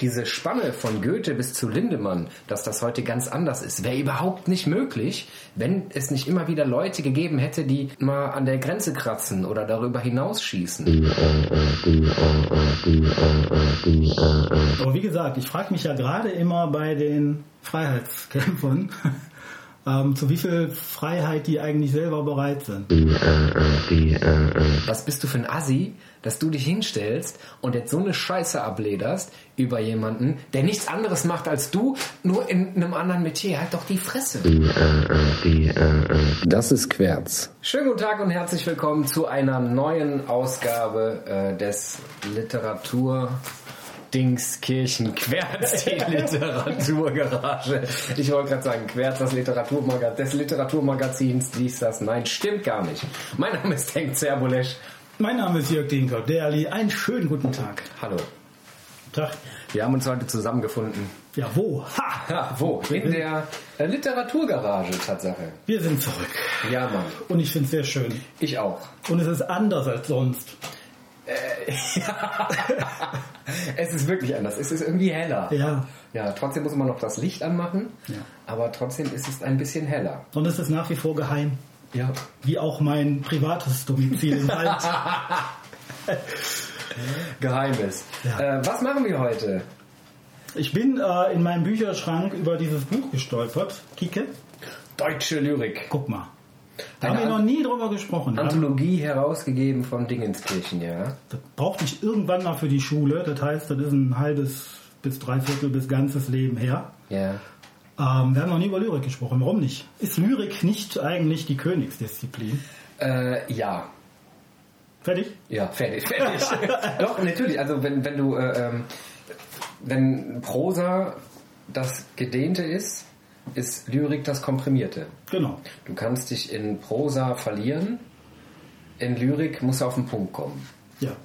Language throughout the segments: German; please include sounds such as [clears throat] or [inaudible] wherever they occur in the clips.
Diese Spanne von Goethe bis zu Lindemann, dass das heute ganz anders ist, wäre überhaupt nicht möglich, wenn es nicht immer wieder Leute gegeben hätte, die mal an der Grenze kratzen oder darüber hinausschießen. Aber wie gesagt, ich frage mich ja gerade immer bei den Freiheitskämpfern, ähm, zu wie viel Freiheit die eigentlich selber bereit sind. Was bist du für ein Assi, dass du dich hinstellst und jetzt so eine Scheiße ablederst über jemanden, der nichts anderes macht als du, nur in einem anderen Metier. Halt doch die Fresse. Das ist Querz. Schönen guten Tag und herzlich willkommen zu einer neuen Ausgabe äh, des Literatur Dingskirchen Querz, die Literaturgarage. Ich wollte gerade sagen, Querz, das Literaturmagazin, des Literaturmagazins, dies, das. Nein, stimmt gar nicht. Mein Name ist Henk Zerbulesch. Mein Name ist Jörg Dinker, Derli. Einen schönen guten Tag. Hallo. Tag. Wir haben uns heute zusammengefunden. Ja, wo? Ha! Ja, wo? In der äh, Literaturgarage, Tatsache. Wir sind zurück. Ja, Mann. Und ich finde es sehr schön. Ich auch. Und es ist anders als sonst. [laughs] [laughs] Es ist wirklich anders. Es ist irgendwie heller. Ja. Ja, trotzdem muss man noch das Licht anmachen. Ja. Aber trotzdem ist es ein bisschen heller. Und es ist nach wie vor geheim. Ja. Wie auch mein privates Domizil im Wald. [laughs] Geheimnis. Ja. Äh, was machen wir heute? Ich bin äh, in meinem Bücherschrank über dieses Buch gestolpert. Kike, Deutsche Lyrik. guck mal. Da haben wir noch nie drüber gesprochen. Ja? Anthologie herausgegeben von Dingenskirchen, ja. Das brauchte ich irgendwann mal für die Schule. Das heißt, das ist ein halbes bis dreiviertel bis ganzes Leben her. Ja. Ähm, wir haben noch nie über Lyrik gesprochen. Warum nicht? Ist Lyrik nicht eigentlich die Königsdisziplin? Äh, ja. Fertig? Ja, fertig, fertig. [laughs] Doch, natürlich. Also wenn, wenn du, äh, ähm, wenn Prosa das Gedehnte ist, ist Lyrik das Komprimierte. Genau. Du kannst dich in Prosa verlieren, in Lyrik musst du auf den Punkt kommen. Ja.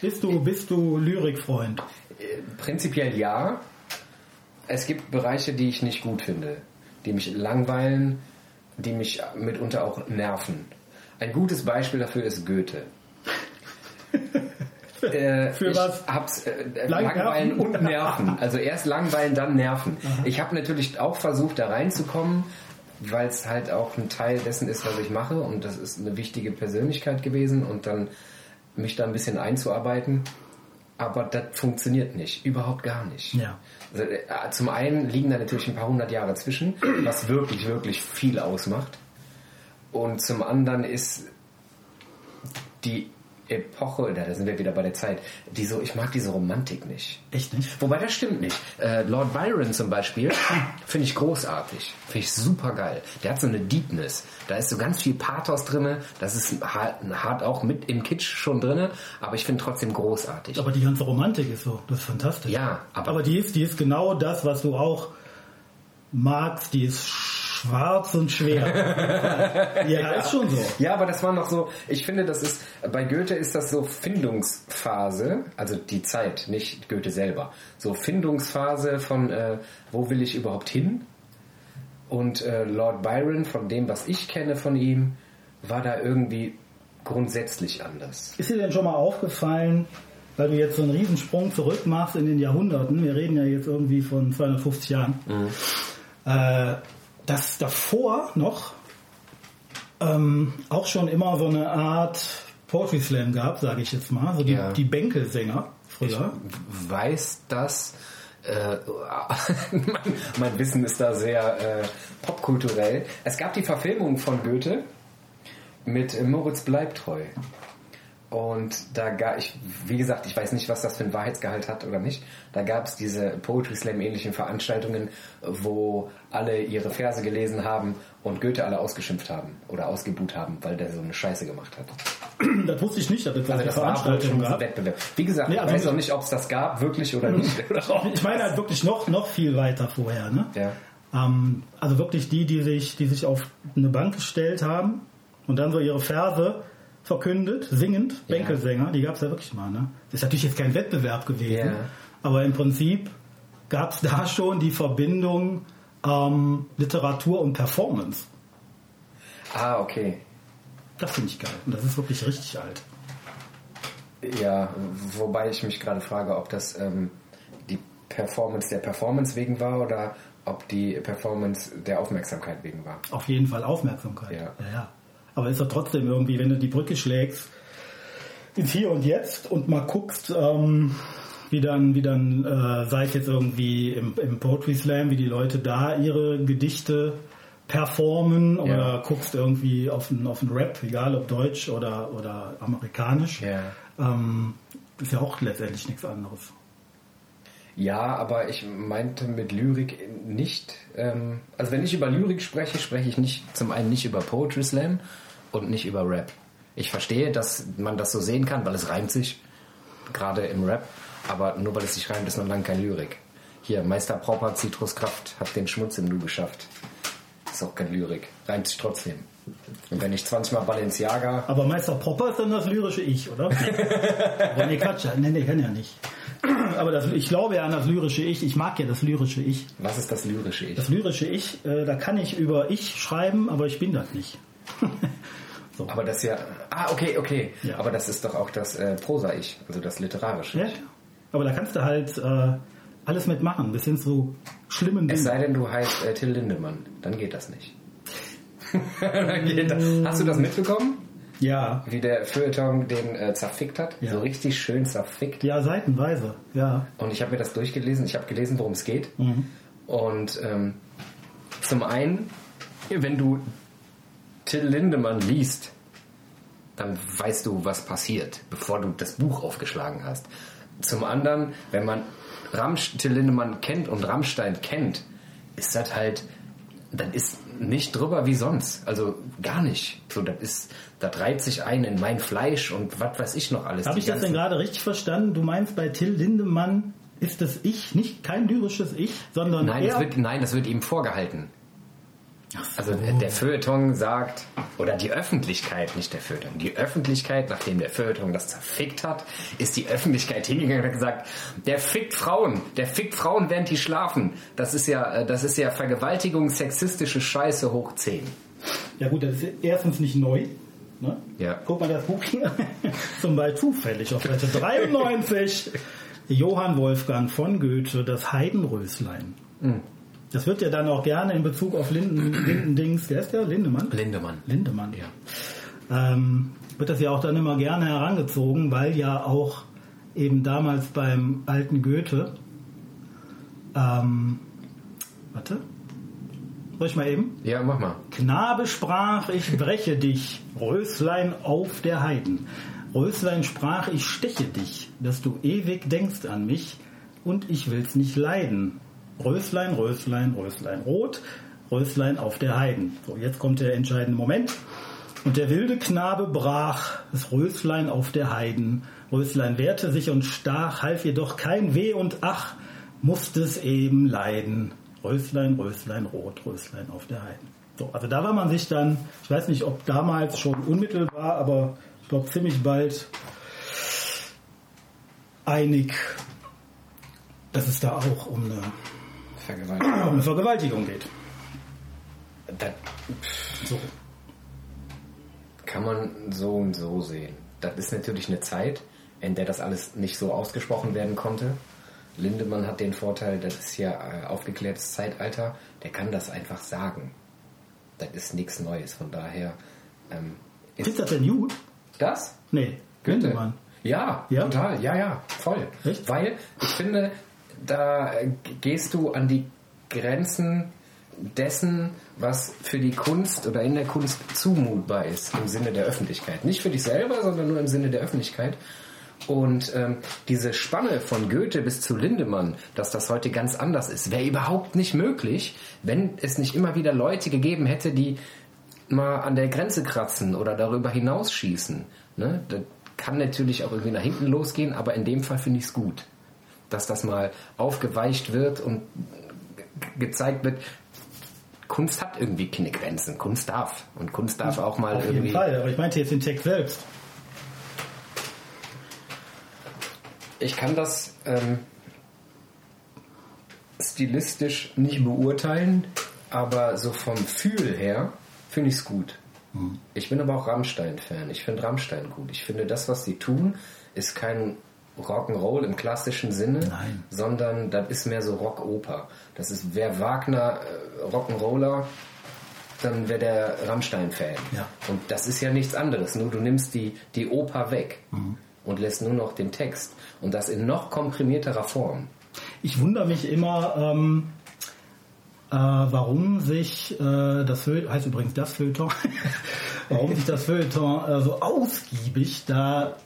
Bist du, bist du Lyrikfreund? Äh, Prinzipiell ja. Es gibt Bereiche, die ich nicht gut finde, die mich langweilen, die mich mitunter auch nerven. Ein gutes Beispiel dafür ist Goethe. [laughs] Äh, [laughs] Für ich was? Hab's, äh, Lang- Langweilen Nerven? und Nerven. Also erst Langweilen, dann Nerven. Ich habe natürlich auch versucht, da reinzukommen, weil es halt auch ein Teil dessen ist, was ich mache. Und das ist eine wichtige Persönlichkeit gewesen. Und dann mich da ein bisschen einzuarbeiten. Aber das funktioniert nicht. Überhaupt gar nicht. Ja. Also, äh, zum einen liegen da natürlich ein paar hundert Jahre zwischen, was wirklich, wirklich viel ausmacht. Und zum anderen ist die Epoche, da sind wir wieder bei der Zeit, die so, ich mag diese Romantik nicht. Echt nicht? Wobei das stimmt nicht. Äh, Lord Byron zum Beispiel [clears throat] finde ich großartig. Finde ich super geil. Der hat so eine Deepness. Da ist so ganz viel Pathos drinne. Das ist hart, hart auch mit im Kitsch schon drinne. Aber ich finde trotzdem großartig. Aber die ganze Romantik ist so, das ist fantastisch. Ja, aber- aber die ist, die ist genau das, was du auch magst. Die ist schwarz und schwer. [laughs] ja, ist schon so. Ja, aber das war noch so, ich finde, das ist, bei Goethe ist das so Findungsphase, also die Zeit, nicht Goethe selber. So Findungsphase von, äh, wo will ich überhaupt hin? Und äh, Lord Byron, von dem, was ich kenne von ihm, war da irgendwie grundsätzlich anders. Ist dir denn schon mal aufgefallen, weil du jetzt so einen Riesensprung zurück machst in den Jahrhunderten, wir reden ja jetzt irgendwie von 250 Jahren, äh, dass davor noch ähm, auch schon immer so eine Art Poetry Slam gab, sage ich jetzt mal, so die, Ja. die Bänkelsänger Ich früher. weiß das. Äh, [laughs] mein, mein Wissen ist da sehr äh, popkulturell. Es gab die Verfilmung von Goethe mit Moritz Bleibtreu. Und da gab ich, wie gesagt, ich weiß nicht, was das für ein Wahrheitsgehalt hat oder nicht. Da gab es diese Poetry Slam ähnlichen Veranstaltungen, wo alle ihre Verse gelesen haben und Goethe alle ausgeschimpft haben oder ausgebuht haben, weil der so eine Scheiße gemacht hat. Das wusste ich nicht, dass es Also das war wohl schon Veranstaltungen ein gab. Wettbewerb. Wie gesagt, Nee, ich also weiß auch nicht, ob es das gab, wirklich oder nicht. Oder [laughs] Ich meine halt wirklich noch, noch viel weiter vorher. Ne? Ja. Ähm, also wirklich die, die sich, die sich auf eine Bank gestellt haben und dann so ihre Verse verkündet, singend, Bänkelsänger, die gab es ja wirklich mal. Ne? Das ist natürlich jetzt kein Wettbewerb gewesen, aber im Prinzip gab es da schon die Verbindung ähm, Literatur und Performance. Ah, okay. Das finde ich geil. Und das ist wirklich richtig alt. Ja, wobei ich mich gerade frage, ob das ähm, die Performance der Performance wegen war oder ob die Performance der Aufmerksamkeit wegen war. Auf jeden Fall Aufmerksamkeit. Ja. ja, ja. Aber ist doch trotzdem irgendwie, wenn du die Brücke schlägst ins Hier und Jetzt und mal guckst, ähm, wie dann, wie dann, äh, sei es jetzt irgendwie im, im Poetry Slam, wie die Leute da ihre Gedichte performen oder Ja. guckst irgendwie auf einen, auf einen Rap, egal ob deutsch oder, oder amerikanisch. Ja. Ähm, ist ja auch letztendlich nichts anderes. Ja, aber ich meinte mit Lyrik nicht, ähm, also wenn ich über Lyrik spreche, spreche ich nicht zum einen nicht über Poetry Slam und nicht über Rap. Ich verstehe, dass man das so sehen kann, weil es reimt sich, gerade im Rap, aber nur weil es sich reimt, ist noch lange kein Lyrik. Hier, Meister Propper, Zitruskraft, hat den Schmutz im Nu geschafft. Ist auch kein Lyrik, reimt sich trotzdem. Und wenn ich 20 Mal Balenciaga, Aber Meister Popper ist dann das lyrische Ich, oder? [laughs] Aber nee, Quatsch. Nee, nee, kann ja nicht. Aber das, ich glaube ja an das lyrische Ich. Ich mag ja das lyrische Ich. was ist das lyrische Ich? Das lyrische Ich, äh, da kann ich über Ich schreiben, aber ich bin das nicht. [laughs] so. Aber das ja, ah, okay, okay. Ja. Aber das ist doch auch das äh, Prosa-Ich, also das literarische Ja, aber da kannst du halt äh, alles mitmachen, bis hin zu schlimmen Es Dingen. sei denn, du heißt äh, Till Lindemann, dann geht das nicht. [laughs] Dann geht das. Hast du das mitbekommen? Ja, Wie der Feuilleton den äh, zerfickt hat? Ja. So richtig schön zerfickt. ja, seitenweise. Ja, Und ich habe mir das durchgelesen. Ich habe gelesen, worum es geht. Mhm. Und ähm, zum einen, wenn du Till Lindemann liest, dann weißt du, was passiert, bevor du das Buch aufgeschlagen hast. Zum anderen, wenn man Ramsch, Till Lindemann kennt und Rammstein kennt, ist das halt, dann ist nicht drüber wie sonst. Also gar nicht. So, das ist, das reiht sich ein in mein Fleisch und was weiß ich noch alles. Habe ich das denn gerade richtig verstanden? Du meinst bei Till Lindemann ist das Ich nicht kein lyrisches Ich, sondern Nein, das wird, nein, das wird ihm vorgehalten. Also der- Feuilleton sagt, oder die Öffentlichkeit, nicht der Feuilleton, die Öffentlichkeit, nachdem der Feuilleton das zerfickt hat, ist die Öffentlichkeit hingegangen und hat gesagt, der fickt Frauen, der fickt Frauen, während die schlafen. Das ist ja, äh, das ist ja Vergewaltigung, sexistische Scheiße hoch 10. Ja gut, das ist erstens nicht neu. Ne? Ja. Guck mal das Buch hier. [laughs] Zum Beispiel zufällig auf Seite 93. Johann Wolfgang von Goethe, das Heidenröslein. Hm. Das wird ja dann auch gerne in Bezug auf Linden, [clears throat] Lindendings, wer ist der? Lindemann? Lindemann. Lindemann. Ja. Ähm, wird das ja auch dann immer gerne herangezogen, weil ja auch eben damals beim alten Goethe, ähm, warte, soll ich mal eben? Ja, mach mal. Knabe sprach, ich breche dich, Röslein auf der Heiden. Röslein sprach, ich steche dich, dass du ewig denkst an mich und ich will's nicht leiden. Röslein, Röslein, Röslein rot, Röslein auf der Heiden. So, jetzt kommt der entscheidende Moment. Und der wilde Knabe brach, das Röslein auf der Heiden. Röslein wehrte sich und stach, half jedoch kein Weh und ach, musste es eben leiden. Röslein, Röslein, rot, Röslein auf der Heiden. So, also da war man sich dann, ich weiß nicht, ob damals schon unmittelbar, aber ich glaube ziemlich bald einig, dass es da auch um eine, Vergewaltigung. [clears throat] um Vergewaltigung geht. Das So. kann man so und so sehen. Das ist natürlich eine Zeit, in der das alles nicht so ausgesprochen werden konnte. Lindemann hat den Vorteil, das ist ja äh, aufgeklärtes Zeitalter, der kann das einfach sagen. Das ist nichts Neues, von daher ähm, Ist ist das denn gut? das Nee, Goethe. Lindemann. Ja, Ja? total, ja, ja, voll. Echt? Weil ich finde, da äh, gehst du an die Grenzen dessen, was für die Kunst oder in der Kunst zumutbar ist, im Sinne der Öffentlichkeit. Nicht für dich selber, sondern nur im Sinne der Öffentlichkeit. Und ähm, diese Spanne von Goethe bis zu Lindemann, dass das heute ganz anders ist, wäre überhaupt nicht möglich, wenn es nicht immer wieder Leute gegeben hätte, die mal an der Grenze kratzen oder darüber hinausschießen. Ne? Das kann natürlich auch irgendwie nach hinten losgehen, aber in dem Fall finde ich es gut, dass das mal aufgeweicht wird und ge- gezeigt wird, Kunst hat irgendwie keine Grenzen. Kunst darf. Und Kunst darf auch mal Auf irgendwie. jeden Fall, aber ich meinte jetzt den Text selbst. Ich kann das ähm, stilistisch nicht beurteilen, aber so vom Fühl her finde ich es gut. Ich bin aber auch Rammstein-Fan. Ich finde Rammstein gut. Ich finde, das, was sie tun, ist kein Rock'n'Roll im klassischen Sinne, Nein. sondern das ist mehr so Rockoper. Das ist, wer Wagner äh, Rock'n'Roller, dann wäre der Rammstein-Fan. Ja. Und das ist ja nichts anderes, nur du nimmst die, die Oper weg und lässt nur noch den Text. Und das in noch komprimierterer Form. Ich wundere mich immer, ähm, äh, warum sich äh, das Feuilleton, heißt übrigens das Feuilleton, [laughs] warum sich das Feuilleton äh, so ausgiebig da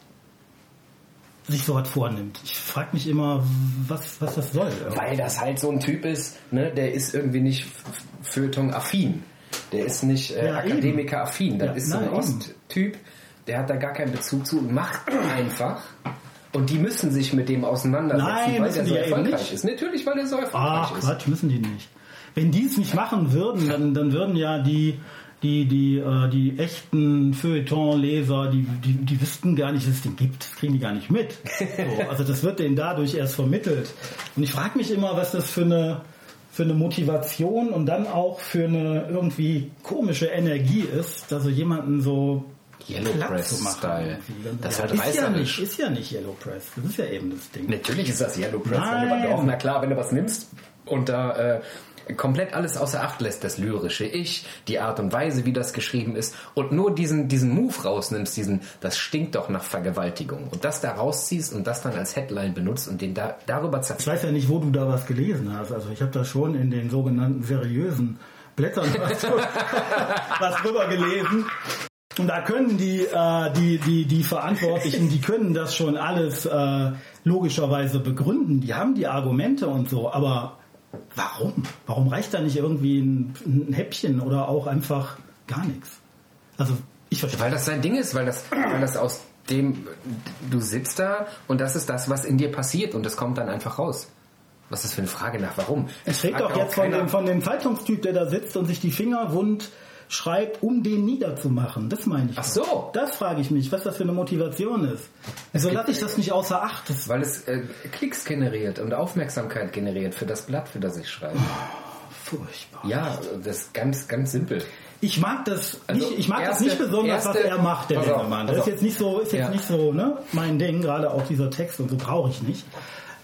sich so was vornimmt. Ich frage mich immer, was, was das soll. Weil das halt so ein Typ ist, ne, der ist irgendwie nicht Feuilleton-affin. Der ist nicht äh, Ja. Akademiker-affin. Das Ja, ist so ein. Osttyp, der hat da gar keinen Bezug zu und macht einfach. Und die müssen sich mit dem auseinandersetzen, Nein, weil der so erfolgreich nicht. ist. Natürlich, weil der so erfolgreich Ach ist. Quatsch, müssen die nicht. Wenn die es nicht machen würden, dann, dann würden ja die die die äh, die echten Feuilleton-Leser, die, die die wüssten gar nicht, dass es den gibt, das kriegen die gar nicht mit. So, [laughs] also das wird denen dadurch erst vermittelt. Und ich frage mich immer, was das für eine für eine Motivation und dann auch für eine irgendwie komische Energie ist, da so jemanden so Yellow platt Press zu machen. Style. Das ist halt ist ja nicht, ist ja nicht Yellow Press. Das ist ja eben das Ding. Natürlich ist das Yellow Press. Nein. Wenn du was- na klar, wenn du was nimmst und da äh, komplett alles außer Acht lässt, das lyrische Ich, die Art und Weise, wie das geschrieben ist und nur diesen, diesen Move rausnimmst, diesen, das stinkt doch nach Vergewaltigung und das da rausziehst und das dann als Headline benutzt und den da, darüber Ich zerfällt. weiß ja nicht, wo du da was gelesen hast. Also ich habe da schon in den sogenannten seriösen Blättern [laughs] was, was drüber gelesen. Und da können die, äh, die, die, die Verantwortlichen, die können das schon alles äh, logischerweise begründen. Die haben die Argumente und so. Aber warum? Warum reicht da nicht irgendwie ein, ein Häppchen oder auch einfach gar nichts? Also ich verstehe. Weil das sein Ding ist, weil das, weil das aus dem, du sitzt da und das ist das, was in dir passiert und das kommt dann einfach raus. Was ist das für eine Frage nach warum? Es redet fragt doch jetzt von dem, von dem Zeitungstyp, der da sitzt und sich die Finger wund schreibt, um den niederzumachen. Das meine ich. Ach so. Das frage ich mich, was das für eine Motivation ist. Wieso gibt- lasse ich das nicht außer Acht? Das Weil es äh, Klicks generiert und Aufmerksamkeit generiert für das Blatt, für das ich schreibe. furchtbar. Ja, das ist ganz, ganz simpel. Ich mag das Also, nicht, ich mag erste- das nicht besonders, was erste- er macht, der Lindemann. pass Das ist auf. jetzt nicht so, ist jetzt Ja. nicht so, ne, mein Ding, gerade auch dieser Text und so brauche ich nicht.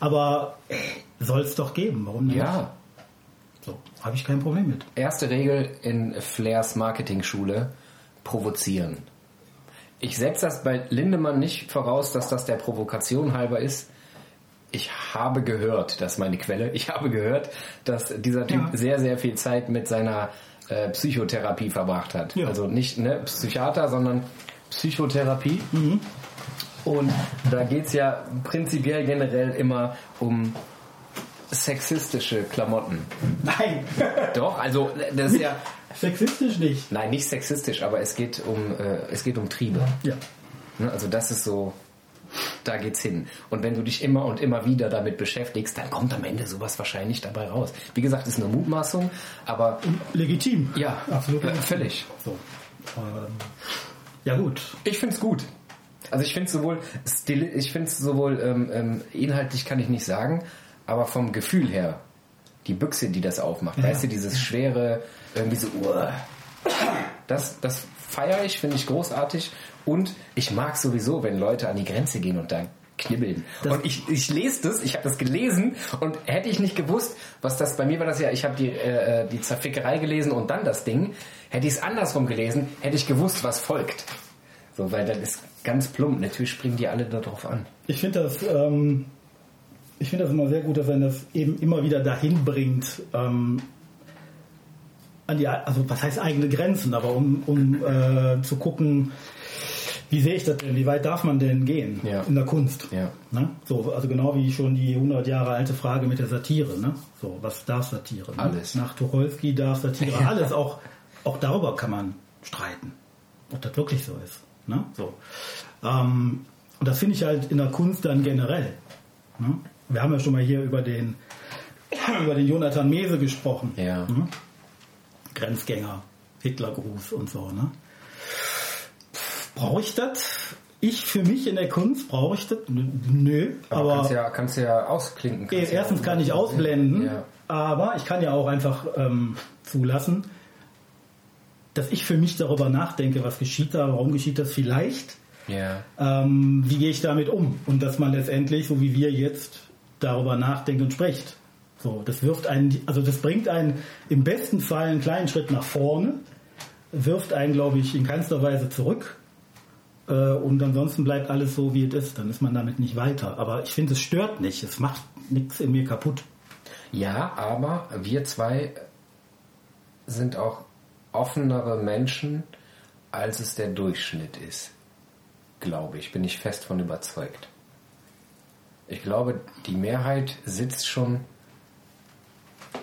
Aber soll es doch geben, warum nicht? Ja. Habe ich kein Problem mit. Erste Regel in Flairs Marketing-Schule: provozieren. Ich setze das bei Lindemann nicht voraus, dass das der Provokation halber ist. Ich habe gehört, das ist meine Quelle, ich habe gehört, dass dieser Typ Ja. sehr, sehr viel Zeit mit seiner äh, Psychotherapie verbracht hat. Ja. Also nicht ne, Psychiater, sondern Psychotherapie. Und da geht's ja prinzipiell generell immer um sexistische Klamotten. Nein, Doch, also das ist ja sexistisch nicht. nein nicht sexistisch, aber es geht um äh, es geht um Triebe. Ja. Ne? Also das ist so, da geht's hin. Und wenn du dich immer und immer wieder damit beschäftigst, dann kommt am Ende sowas wahrscheinlich dabei raus. Wie gesagt, ist eine Mutmaßung, aber Legitim. ja, absolut. äh, völlig. So. Ähm, ja gut. Ich find's gut. Also ich finde sowohl ich finde sowohl ähm, ähm, inhaltlich kann ich nicht sagen, aber vom Gefühl her die Büchse, die das aufmacht, weißt du, dieses schwere irgendwie so, uah. das das feiere ich, finde ich großartig und ich mag sowieso, wenn Leute an die Grenze gehen und da knibbeln. und ich, ich lese das, ich habe das gelesen und hätte ich nicht gewusst, was das bei mir war das ja, ich habe die äh, die Zerfickerei gelesen und dann das Ding, hätte ich es andersrum gelesen, hätte ich gewusst, was folgt. So, weil das ist ganz plump. Natürlich springen die alle darauf an. Ich finde das, ähm, ich finde das immer sehr gut, dass er das eben immer wieder dahin bringt, ähm, an die, also was heißt eigene Grenzen, aber um, um äh, zu gucken, wie sehe ich das denn, wie weit darf man denn gehen Ja. in der Kunst? Ja. Ne? So, also genau wie schon die 100 Jahre alte Frage mit der Satire. Ne? So, was darf Satire? Ne? Alles. Nach Tucholsky darf Satire alles. Auch, auch darüber kann man streiten, ob das wirklich so ist. Ne? So. Ähm, und das finde ich halt in der Kunst dann generell. Ne? Wir haben ja schon mal hier über den, [clears throat] über den Jonathan Mese gesprochen. Ja. Ne? Grenzgänger, Hitlergruß und so. Ne? Brauche ich das? Ich für mich in der Kunst brauche ich das? Nö, aber, kannst ja, kannst ja ausklinken. kannst ja erstens auch- kann ich ausblenden, Ja. aber ich kann ja auch einfach ähm, zulassen, dass ich für mich darüber nachdenke, was geschieht da, warum geschieht das vielleicht. Ja. Ähm, wie gehe ich damit um? Und dass man letztendlich, so wie wir jetzt, darüber nachdenkt und spricht. So, das wirft einen, also das bringt einen im besten Fall einen kleinen Schritt nach vorne, wirft einen, glaube ich, in keinster Weise zurück. Äh, und ansonsten bleibt alles so, wie es ist. Dann ist man damit nicht weiter. Aber ich finde, es stört nicht. Es macht nichts in mir kaputt. Ja, aber wir zwei sind auch offenere Menschen, als es der Durchschnitt ist. Glaube ich, bin ich fest von überzeugt. Ich glaube, die Mehrheit sitzt schon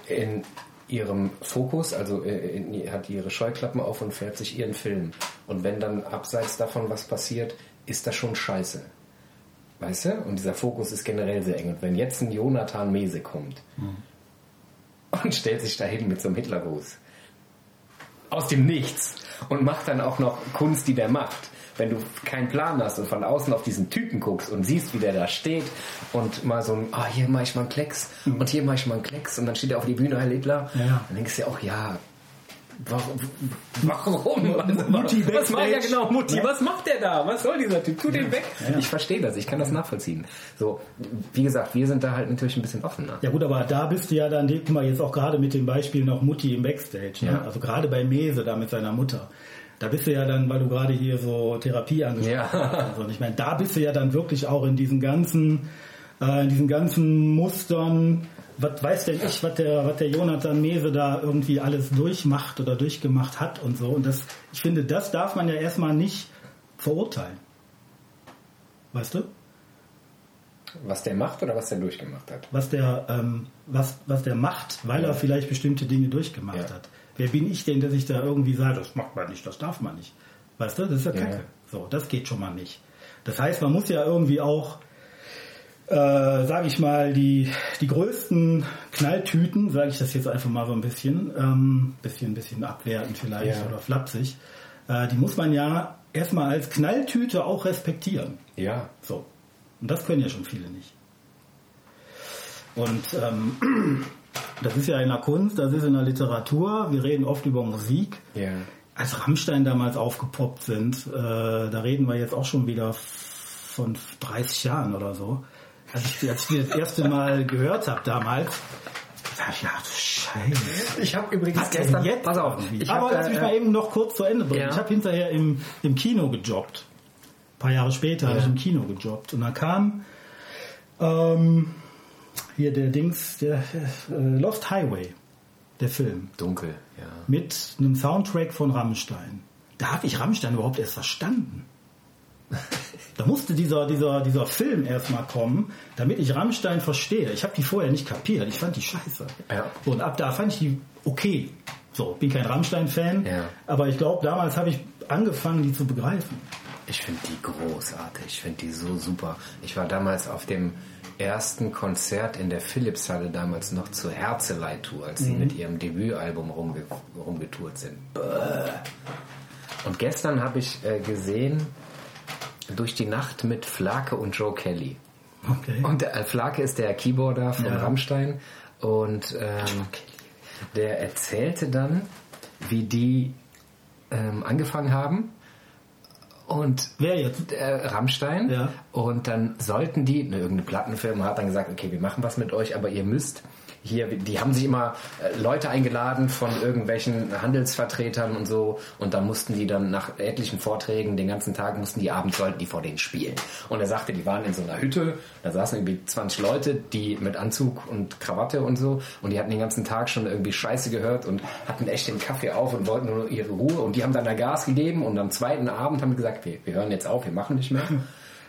in ihrem Fokus, also äh, in, hat ihre Scheuklappen auf und fährt sich ihren Film. Und wenn dann abseits davon was passiert, ist das schon scheiße. Weißt du? Und dieser Fokus ist generell sehr eng. Und wenn jetzt ein Jonathan Mese kommt Mhm. und stellt sich dahin mit so einem Hitlergruß aus dem Nichts und macht dann auch noch Kunst, die der macht. Wenn du keinen Plan hast und von außen auf diesen Typen guckst und siehst, wie der da steht und mal so ein, ah, hier mach ich mal einen Klecks und hier mach ich mal einen Klecks und dann steht er auf die Bühne, Hitler, Mhm. Ja. dann denkst du dir auch, ja, warum? warum? [laughs] Also, Mutti was macht ja genau, Mutti, Ja. was macht der da? Was soll dieser Typ? Tu den weg. Ja. Ich verstehe das, ich kann das nachvollziehen. So, wie gesagt, wir sind da halt natürlich ein bisschen offener. Ja gut, aber da bist du ja dann, guck mal, jetzt auch gerade mit dem Beispiel noch Mutti im Backstage. Ne? Ja. Also gerade bei Mese da mit seiner Mutter. Da bist du ja dann, weil du gerade hier so Therapie angesprochen Ja. hast. und ich meine, da bist du ja dann wirklich auch in diesen ganzen, äh, in diesen ganzen Mustern. Was weiß denn ich, was der, was der Jonathan Mese da irgendwie alles durchmacht oder durchgemacht hat und so. Und das, ich finde, das darf man ja erstmal nicht verurteilen. Weißt du? Was der macht oder was der durchgemacht hat? was der, ähm, was, was der macht, weil Ja. er vielleicht bestimmte Dinge durchgemacht Ja. hat. Wer bin ich denn, dass ich da irgendwie sage, das macht man nicht, das darf man nicht. Weißt du, das ist ja Ja. Kacke. So, das geht schon mal nicht. Das heißt, man muss ja irgendwie auch, äh, sage ich mal, die, die größten Knalltüten, sage ich das jetzt einfach mal so ein bisschen, ähm, bisschen, bisschen abwertend vielleicht Ja. oder flapsig, äh, die muss man ja erstmal als Knalltüte auch respektieren. Ja. So. Und das können ja schon viele nicht. Und ähm, [clears throat] das ist ja in der Kunst, das ist in der Literatur. Wir reden oft über Musik. Ja. Als Rammstein damals aufgepoppt sind, äh, da reden wir jetzt auch schon wieder von 30 Jahren oder so. Als ich, als ich das erste Mal gehört habe damals, dachte ich, ja, du Scheiße. Ich habe übrigens Was gestern, jetzt? pass auf, ich Aber hab, lass mich äh, mal eben noch kurz zu Ende bringen. Ja. Ich habe hinterher im, im Kino gejobbt. Ein paar Jahre später habe Ja. ich im Kino gejobbt. Und da kam ähm, hier der Dings, der äh, Lost Highway, der Film, dunkel, ja. mit einem Soundtrack von Rammstein. Da habe ich Rammstein überhaupt erst verstanden. Da musste dieser, dieser, dieser Film erstmal kommen, damit ich Rammstein verstehe. Ich habe die vorher nicht kapiert. Ich fand die scheiße. Ja. Und ab da fand ich die okay. So, bin kein Rammstein-Fan, Ja. aber ich glaube, damals habe ich angefangen, die zu begreifen. Ich finde die großartig, ich finde die so super. Ich war damals auf dem ersten Konzert in der Philipshalle damals noch zur Herzeleitour, als sie mit ihrem Debütalbum rumge rumgetourt sind. Und gestern habe ich äh, gesehen, durch die Nacht mit Flake und Joe Kelly. Okay. Und äh, Flake ist der Keyboarder von Ja. Rammstein und ähm, der erzählte dann, wie die ähm, angefangen haben und Wer jetzt? äh, Rammstein Ja. und dann sollten die, ne, irgendeine Plattenfirma hat dann gesagt, okay, wir machen was mit euch, aber ihr müsst hier, die haben sich immer äh, Leute eingeladen von irgendwelchen Handelsvertretern und so. Und dann mussten die dann nach etlichen Vorträgen den ganzen Tag mussten die abends sollten die vor denen spielen. Und er sagte, die waren in so einer Hütte, da saßen irgendwie 20 Leute, die mit Anzug und Krawatte und so. Und die hatten den ganzen Tag schon irgendwie Scheiße gehört und hatten echt den Kaffee auf und wollten nur ihre Ruhe. Und die haben dann da Gas gegeben. Und am zweiten Abend haben die gesagt, wir, wir hören jetzt auf, wir machen nicht mehr.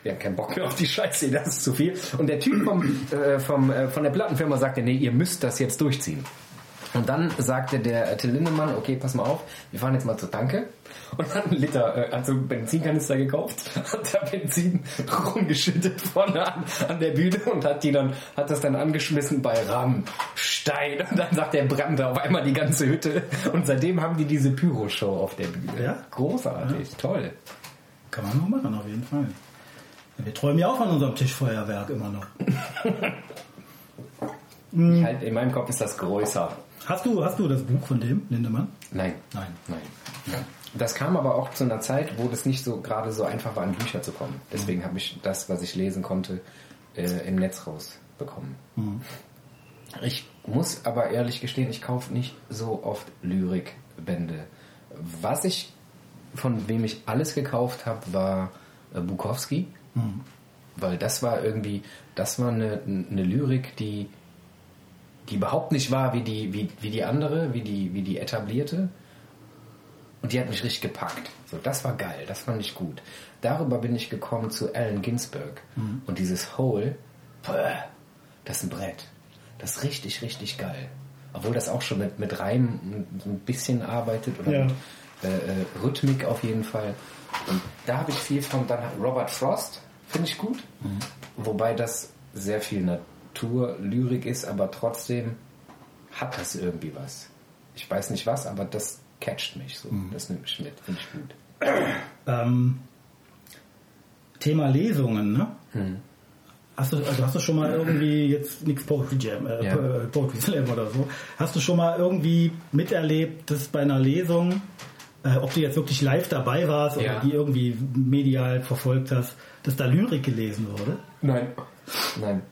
Wir haben keinen Bock mehr auf die Scheiße, [laughs] das ist zu viel. Und der Typ vom, äh, vom, äh, von der Plattenfirma sagte, nee, ihr müsst das jetzt durchziehen. Und dann sagte der Till Lindemann, okay, pass mal auf, wir fahren jetzt mal zur Tanke und hat einen Liter, äh, hat so einen Benzinkanister gekauft, [laughs] hat da Benzin [laughs] rumgeschüttet vorne an, an der Bühne und hat die dann, hat das dann angeschmissen bei Rammstein. Und dann sagt der brannte auf einmal die ganze Hütte. Und seitdem haben die diese Pyro-Show auf der Bühne. Ja? Großartig, toll. Kann man noch machen, auf jeden Fall. Wir träumen ja auch von unserem Tischfeuerwerk immer noch. [laughs] Ich halt, in meinem Kopf ist das größer. Hast du, hast du das Buch von dem, Lindemann? Nein. Nein. Nein. Das kam aber auch zu einer Zeit, wo das nicht so gerade so einfach war, an Bücher zu kommen. Deswegen habe ich das, was ich lesen konnte, äh, im Netz rausbekommen. Ich muss aber ehrlich gestehen, ich kaufe nicht so oft Lyrikbände. Was ich, von wem ich alles gekauft habe, war äh, Bukowski. Weil das war irgendwie, das war eine, eine Lyrik, die, die überhaupt nicht war wie die, wie, wie die andere, wie die, wie die etablierte. Und die hat mich richtig gepackt. So, das war geil, das fand ich gut. Darüber bin ich gekommen zu Allen Ginsberg. Und dieses Hole, das ist ein Brett. Das ist richtig, richtig geil. Obwohl das auch schon mit, mit Reim ein bisschen arbeitet oder Ja. mit äh, äh, Rhythmik auf jeden Fall. Und da habe ich viel von dann Robert Frost, finde ich gut. Wobei das sehr viel Naturlyrik ist, aber trotzdem hat das irgendwie was. Ich weiß nicht was, aber das catcht mich so. Das nimmt mich mit, finde ich gut. Ähm, Thema Lesungen, ne? Hm. Hast du, also hast du schon mal irgendwie jetzt nichts Poetry Jam, äh, Ja. Po- Poetry Slam oder so? Hast du schon mal irgendwie miterlebt, dass bei einer Lesung, äh, ob du jetzt wirklich live dabei warst oder Ja. die irgendwie medial verfolgt hast, dass da Lyrik gelesen wurde? Nein. Nein.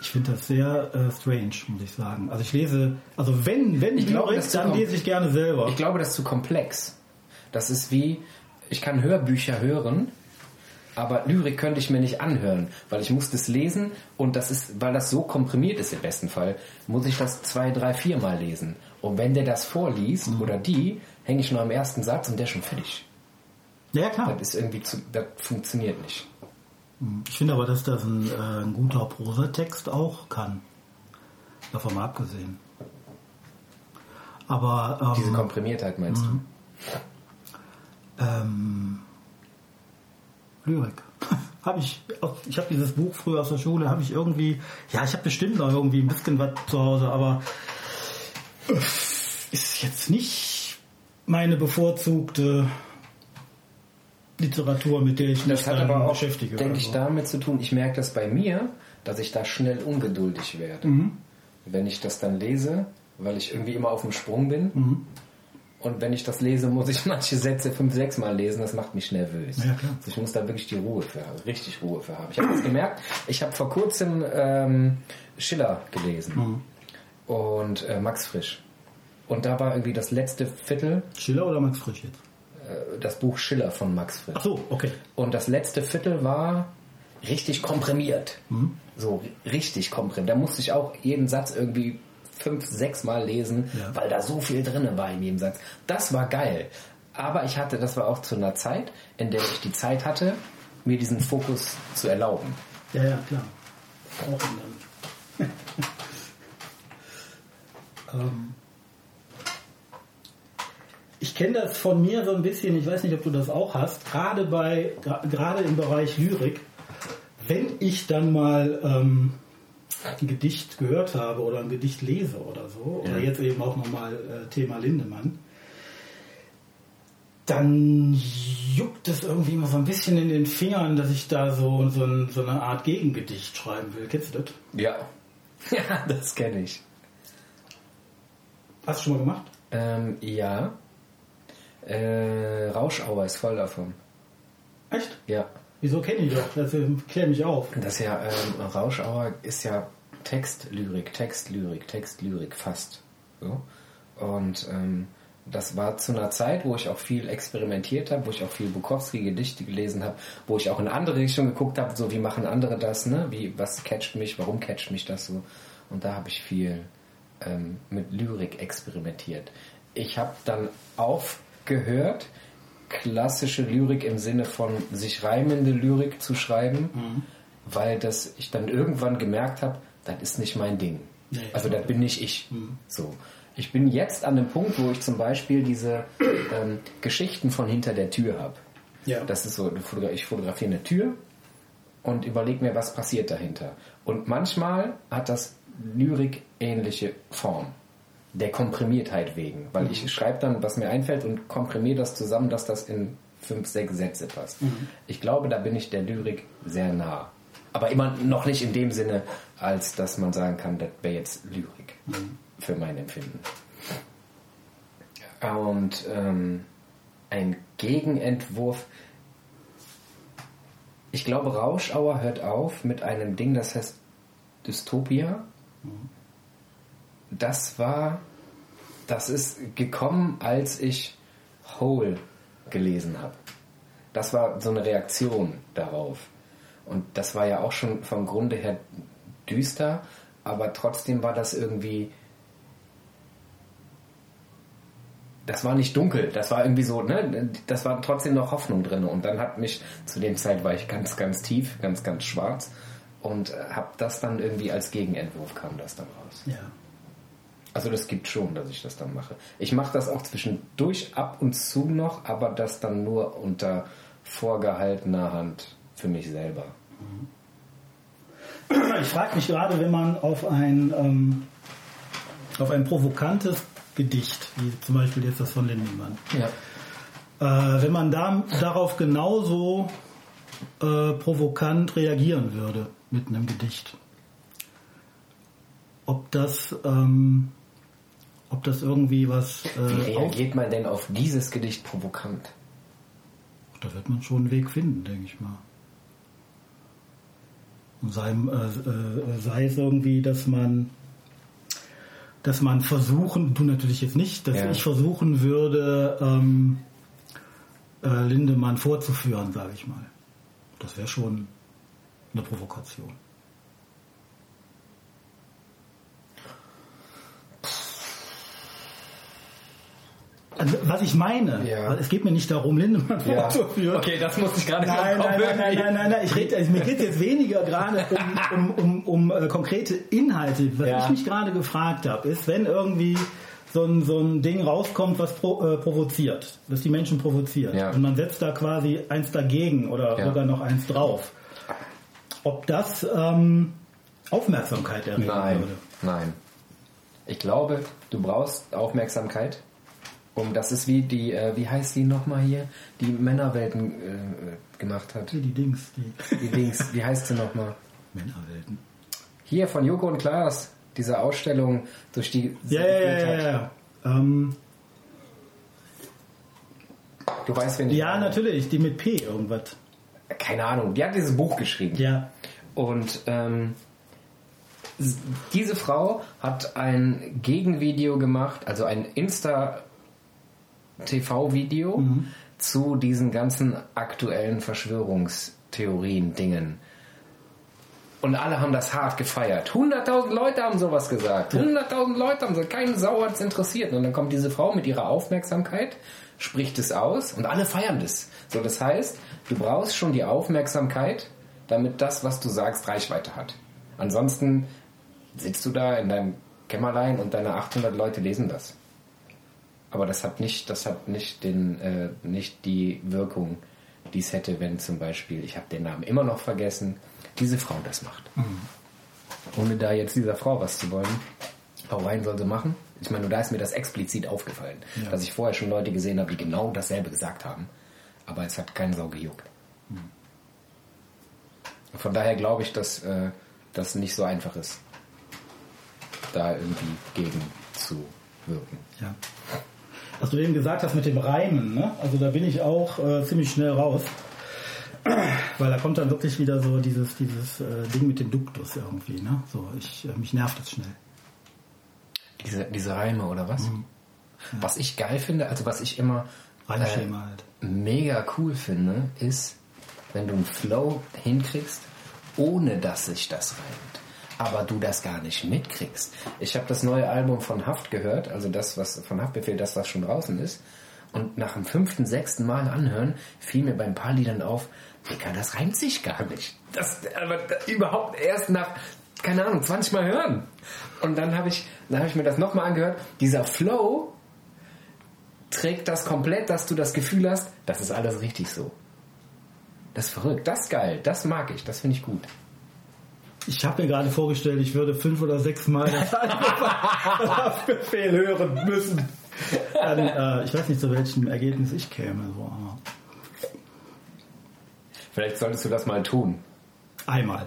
Ich finde das sehr äh, strange, muss ich sagen. Also ich lese, also wenn, wenn Ich glaube, Lyrik, dann lese ich gerne selber. Ich glaube, das ist zu komplex. Das ist wie, ich kann Hörbücher hören, aber Lyrik könnte ich mir nicht anhören, weil ich muss das lesen und das ist, weil das so komprimiert ist im besten Fall, muss ich das zwei, drei, vier Mal lesen. Und wenn der das vorliest oder die, hänge ich nur am ersten Satz und der ist schon fertig. ja, klar. Das ist irgendwie zu, das funktioniert nicht. Ich finde aber, dass das ein, äh, ein guter Prosatext auch kann. Davon mal abgesehen. Aber ähm, Diese Komprimiertheit meinst du? ähm, Lyrik. [laughs] habe ich, ich habe dieses Buch früher aus der Schule, habe ich irgendwie, ja, ich habe bestimmt noch irgendwie ein bisschen was zu Hause, aber äh, ist jetzt nicht meine bevorzugte Literatur, mit der ich mich Das hat dann aber auch, beschäftige. denke ich, so. damit zu tun. Ich merke das bei mir, dass ich da schnell ungeduldig werde. Mhm. Wenn ich das dann lese, weil ich irgendwie immer auf dem Sprung bin. Mhm. Und wenn ich das lese, muss ich [laughs] manche Sätze fünf, sechs Mal lesen. Das macht mich nervös. Ja. Also ich muss da wirklich die Ruhe für haben, richtig Ruhe für haben. Ich habe das gemerkt. Ich habe vor kurzem ähm, Schiller gelesen Mhm. und äh, Max Frisch. Und da war irgendwie das letzte Viertel, Schiller oder Max Frisch jetzt? äh, das Buch Schiller von Max Frisch. Ach so, okay. Und das letzte Viertel war richtig komprimiert. So ri- richtig komprimiert. Da musste ich auch jeden Satz irgendwie fünf, sechs Mal lesen, Ja. weil da so viel drin war in jedem Satz. Das war geil. Aber ich hatte, das war auch zu einer Zeit, in der ich die Zeit hatte, mir diesen Fokus zu erlauben. Ja, ja, klar. [laughs] Ähm, ich kenne das von mir so ein bisschen, ich weiß nicht, ob du das auch hast, gerade bei, gerade im Bereich Lyrik, wenn ich dann mal ähm, ein Gedicht gehört habe oder ein Gedicht lese oder so, oder Ja. jetzt eben auch nochmal äh, Thema Lindemann, dann juckt es irgendwie mal so ein bisschen in den Fingern, dass ich da so, so, ein, so eine Art Gegengedicht schreiben will. Kennst du das? Ja. [laughs] Ja, das kenne ich. Hast du schon mal gemacht? Ähm, ja. Äh, Rauschauer ist voll davon. Echt? Ja. Wieso kenne ich doch? Das äh, klär mich auf. Das ist ja, ähm, Rauschauer ist ja Textlyrik, Textlyrik, Textlyrik fast. So. Und ähm, das war zu einer Zeit, wo ich auch viel experimentiert habe, wo ich auch viel Bukowski-Gedichte gelesen habe, wo ich auch in andere Richtungen geguckt habe, so wie machen andere das, ne? Wie, was catcht mich, warum catcht mich das so? Und da habe ich viel ähm, mit Lyrik experimentiert. Ich habe dann aufgehört, klassische Lyrik im Sinne von sich reimende Lyrik zu schreiben, weil das ich dann irgendwann gemerkt habe, das ist nicht mein Ding. Nee, also okay. bin nicht ich. So. Ich bin jetzt an dem Punkt, wo ich zum Beispiel diese ähm, Geschichten von hinter der Tür habe. Ja. Das ist so, ich fotografiere eine Tür und überlege mir, was passiert dahinter. Und manchmal hat das Lyrik-ähnliche Form. Der Komprimiertheit wegen. Weil ich schreibe dann, was mir einfällt und komprimiere das zusammen, dass das in fünf, sechs Sätze passt. Ich glaube, da bin ich der Lyrik sehr nah. Aber immer noch nicht in dem Sinne, als dass man sagen kann, das wäre jetzt Lyrik. Für mein Empfinden. Und ähm, ein Gegenentwurf. Ich glaube, Rauschauer hört auf mit einem Ding, das heißt Dystopia. Das war, das ist gekommen, als ich Hole gelesen habe. Das war so eine Reaktion darauf. Und das war ja auch schon vom Grunde her düster, aber trotzdem war das irgendwie. Das war nicht dunkel, das war irgendwie so, ne? Das war trotzdem noch Hoffnung drin. Und dann hat mich, zu dem Zeit war ich ganz, ganz tief, ganz, ganz schwarz und habe das dann irgendwie als Gegenentwurf kam das dann raus. Ja. Also das gibt schon, dass ich das dann mache. Ich mache das auch zwischendurch ab und zu noch, aber das dann nur unter vorgehaltener Hand für mich selber. Ich frage mich gerade, wenn man auf ein, ähm, auf ein provokantes Gedicht, wie zum Beispiel jetzt das von Lindemann, Ja. äh, wenn man da, darauf genauso äh, provokant reagieren würde mit einem Gedicht, ob das, ähm, ob das irgendwie was Wie äh, auf, reagiert man denn auf dieses Gedicht provokant? da wird man schon einen Weg finden, denke ich mal. Und sei, äh, äh, sei es irgendwie, dass man dass man versuchen, du natürlich jetzt nicht, dass Ja. ich versuchen würde, ähm, äh, Lindemann vorzuführen, sage ich mal. Das wäre schon eine Provokation. Also, was ich meine, Ja. es geht mir nicht darum, Lindemann vorzuführen. Okay, das musste ich gerade Nein, nein, nein, nein, nein, nein, nein. Ich rede, also mir geht jetzt weniger gerade um, um, um, um äh, konkrete Inhalte. Was Ja. ich mich gerade gefragt habe, ist, wenn irgendwie so ein, so ein Ding rauskommt, was pro, äh, provoziert, was die Menschen provoziert, Ja. und man setzt da quasi eins dagegen oder Ja. sogar noch eins drauf, ob das ähm, Aufmerksamkeit erregen Nein, würde. nein. Ich glaube, du brauchst Aufmerksamkeit. Um, das ist wie die, äh, wie heißt die nochmal hier, die Männerwelten äh, gemacht hat. Die Dings, die Die Dings, wie heißt sie nochmal? Männerwelten. Hier von Joko und Klaas, diese Ausstellung, durch die Ja, ja, ja, ja. Ähm, Du weißt, wen ich ja, natürlich, die mit P irgendwas. Keine Ahnung, die hat dieses Buch geschrieben. Ja. Und ähm, diese Frau hat ein Gegenvideo gemacht, also ein Insta-TV-Video zu diesen ganzen aktuellen Verschwörungstheorien-Dingen. Und alle haben das hart gefeiert. 100.000 Leute haben sowas gesagt. 100.000 Leute haben so, keinen Sau hat es interessiert. Und dann kommt diese Frau mit ihrer Aufmerksamkeit, spricht es aus und alle feiern das. So, das heißt, du brauchst schon die Aufmerksamkeit, damit das, was du sagst, Reichweite hat. Ansonsten sitzt du da in deinem Kämmerlein und deine 800 Leute lesen das. Aber das hat nicht, das hat nicht den, äh, nicht die Wirkung, die es hätte, wenn zum Beispiel, ich habe den Namen immer noch vergessen, diese Frau das macht. Ohne da jetzt dieser Frau was zu wollen. Hau rein soll sie machen. Ich meine, da ist mir das explizit aufgefallen, Ja. dass ich vorher schon Leute gesehen habe, die genau dasselbe gesagt haben. Aber es hat keinen Sau gejuckt. Von daher glaube ich, dass äh, das nicht so einfach ist, da irgendwie gegen zu wirken. Ja. Was du eben gesagt hast mit dem Reimen, ne? also da bin ich auch äh, ziemlich schnell raus. [clears throat] Weil da kommt dann wirklich wieder so dieses, dieses äh, Ding mit dem Duktus irgendwie. Ne? So, ich, äh, mich nervt das schnell. Diese, diese Reime oder was? Mhm. Was ich geil finde, also was ich immer Reimschema halt. mega cool finde, ist, wenn du einen Flow hinkriegst, ohne dass sich das reimt. Aber du das gar nicht mitkriegst. Ich habe das neue Album von Haft gehört, also das, was von Haftbefehl, das, was schon draußen ist. Und nach dem fünften, sechsten Mal anhören, fiel mir bei ein paar Liedern auf, Digga, das reimt sich gar nicht. Das, aber überhaupt erst nach, keine Ahnung, 20 Mal hören. Und dann habe ich, dann habe ich mir das nochmal angehört. Dieser Flow trägt das komplett, dass du das Gefühl hast, das ist alles richtig so. Das ist verrückt, das ist geil, das mag ich, das finde ich gut. Ich habe mir gerade vorgestellt, ich würde fünf oder sechs Mal das [laughs] Befehl hören müssen. Dann, äh, ich weiß nicht, zu welchem Ergebnis ich käme. So, aber Vielleicht solltest du das mal tun. einmal,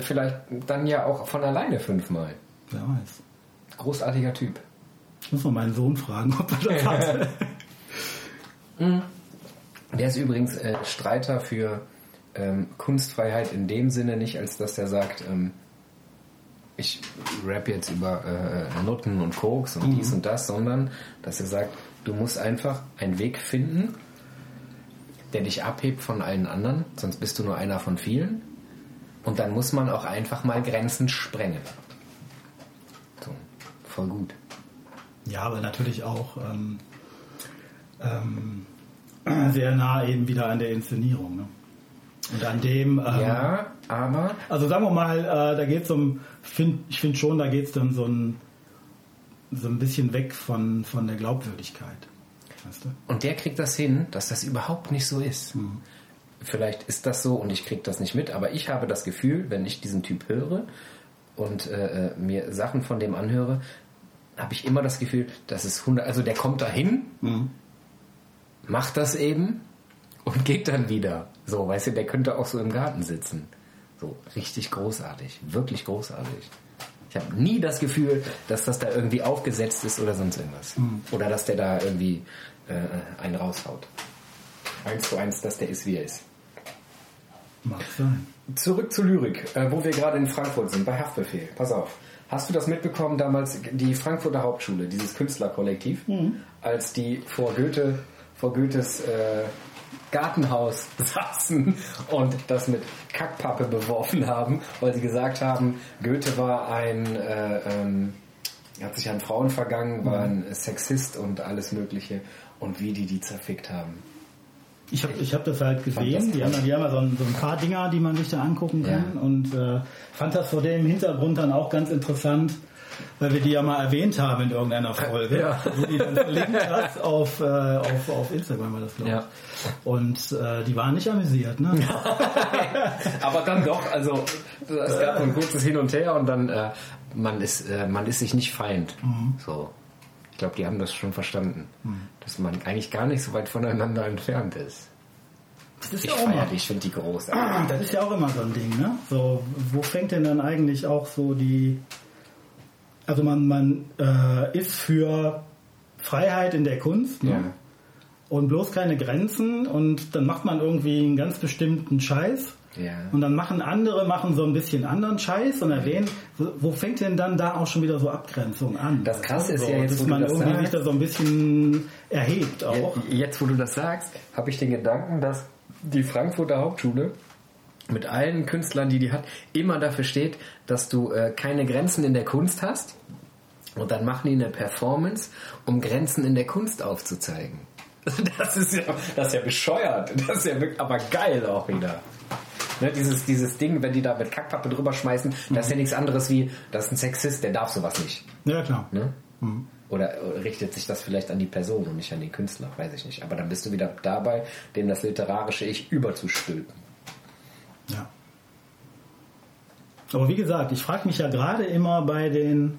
Vielleicht dann ja auch von alleine fünfmal. wer weiß. Großartiger Typ. Ich muss mal meinen Sohn fragen, ob er das [laughs] hat. Der ist übrigens äh, Streiter für ähm, Kunstfreiheit in dem Sinne nicht, als dass er sagt, ähm, ich rap jetzt über äh, Nutten und Koks und dies und das, sondern dass er sagt, du musst einfach einen Weg finden, der dich abhebt von allen anderen, sonst bist du nur einer von vielen. Und dann muss man auch einfach mal Grenzen sprengen. So, voll gut. Ja, aber natürlich auch ähm, ähm, sehr nah eben wieder an der Inszenierung. Ne? Und an dem. Ähm, Ja, aber Also sagen wir mal, äh, da geht es um, find, ich finde schon, da geht es dann so ein, so ein bisschen weg von, von der Glaubwürdigkeit. Weißt du? Und der kriegt das hin, dass das überhaupt nicht so ist. Vielleicht ist das so und ich krieg das nicht mit, aber ich habe das Gefühl, wenn ich diesen Typ höre und äh, äh, mir Sachen von dem anhöre, habe ich immer das Gefühl, dass es 100, also der kommt dahin, macht das eben und geht dann wieder. So, weißt du, der könnte auch so im Garten sitzen. So, richtig großartig, wirklich großartig. Ich habe nie das Gefühl, dass das da irgendwie aufgesetzt ist oder sonst irgendwas. Oder dass der da irgendwie äh, einen raushaut. Eins zu eins, dass der ist, wie er ist. Mag sein. Zurück zur Lyrik, äh, wo wir gerade in Frankfurt sind, bei Haftbefehl. Pass auf. Hast du das mitbekommen damals, die Frankfurter Hauptschule, dieses Künstlerkollektiv, als die vor Goethe, vor Goethes äh, Gartenhaus [laughs] saßen und das mit Kackpappe beworfen haben, weil sie gesagt haben, Goethe war ein, äh, ähm, hat sich an Frauen vergangen, war ein Sexist und alles Mögliche und wie die die zerfickt haben. Ich habe ich hab das halt gesehen. Die haben, die haben ja so ein, so ein paar Dinger, die man sich da angucken kann. Ja. Und äh, fand das vor dem Hintergrund dann auch ganz interessant, weil wir die ja mal erwähnt haben in irgendeiner Folge. Ja. Wo die dann verlinkt [laughs] hast auf, äh, auf, auf Instagram war das, glaube ich. Ja. Und äh, die waren nicht amüsiert, ne? [laughs] Aber dann doch, also es gab ein kurzes Hin und Her und dann äh, man ist äh, man ist sich nicht feind. So, ich glaube, die haben das schon verstanden, dass man eigentlich gar nicht so weit voneinander entfernt ist. Das ist Ich ja auch feiere die, ich finde die großartig. das ist ja auch immer so ein Ding, ne? So, wo fängt denn dann eigentlich auch so die also man, man äh, ist für Freiheit in der Kunst, ne? Ja. und bloß keine Grenzen und dann macht man irgendwie einen ganz bestimmten Scheiß Ja. und dann machen andere machen so ein bisschen anderen Scheiß und erwähnen, wo, wo fängt denn dann da auch schon wieder so Abgrenzung an? Das Krasse ist so, ja jetzt, dass man das irgendwie sagst. sich da so ein bisschen erhebt auch. Jetzt, wo du das sagst, habe ich den Gedanken, dass die Frankfurter Hauptschule mit allen Künstlern, die die hat, immer dafür steht, dass du äh, keine Grenzen in der Kunst hast. Und dann machen die eine Performance, um Grenzen in der Kunst aufzuzeigen. [laughs] Das ist ja, das ist ja bescheuert. Das ist ja wirklich, aber geil auch wieder. Ne, dieses, dieses Ding, wenn die da mit Kackpappe drüber schmeißen, das ist ja nichts anderes wie, das ist ein Sexist, der darf sowas nicht. Ja klar. Ne? Oder äh, richtet sich das vielleicht an die Person und nicht an den Künstler, weiß ich nicht. Aber dann bist du wieder dabei, dem das literarische Ich überzustülpen. Ja. Aber wie gesagt, ich frage mich ja gerade immer bei den,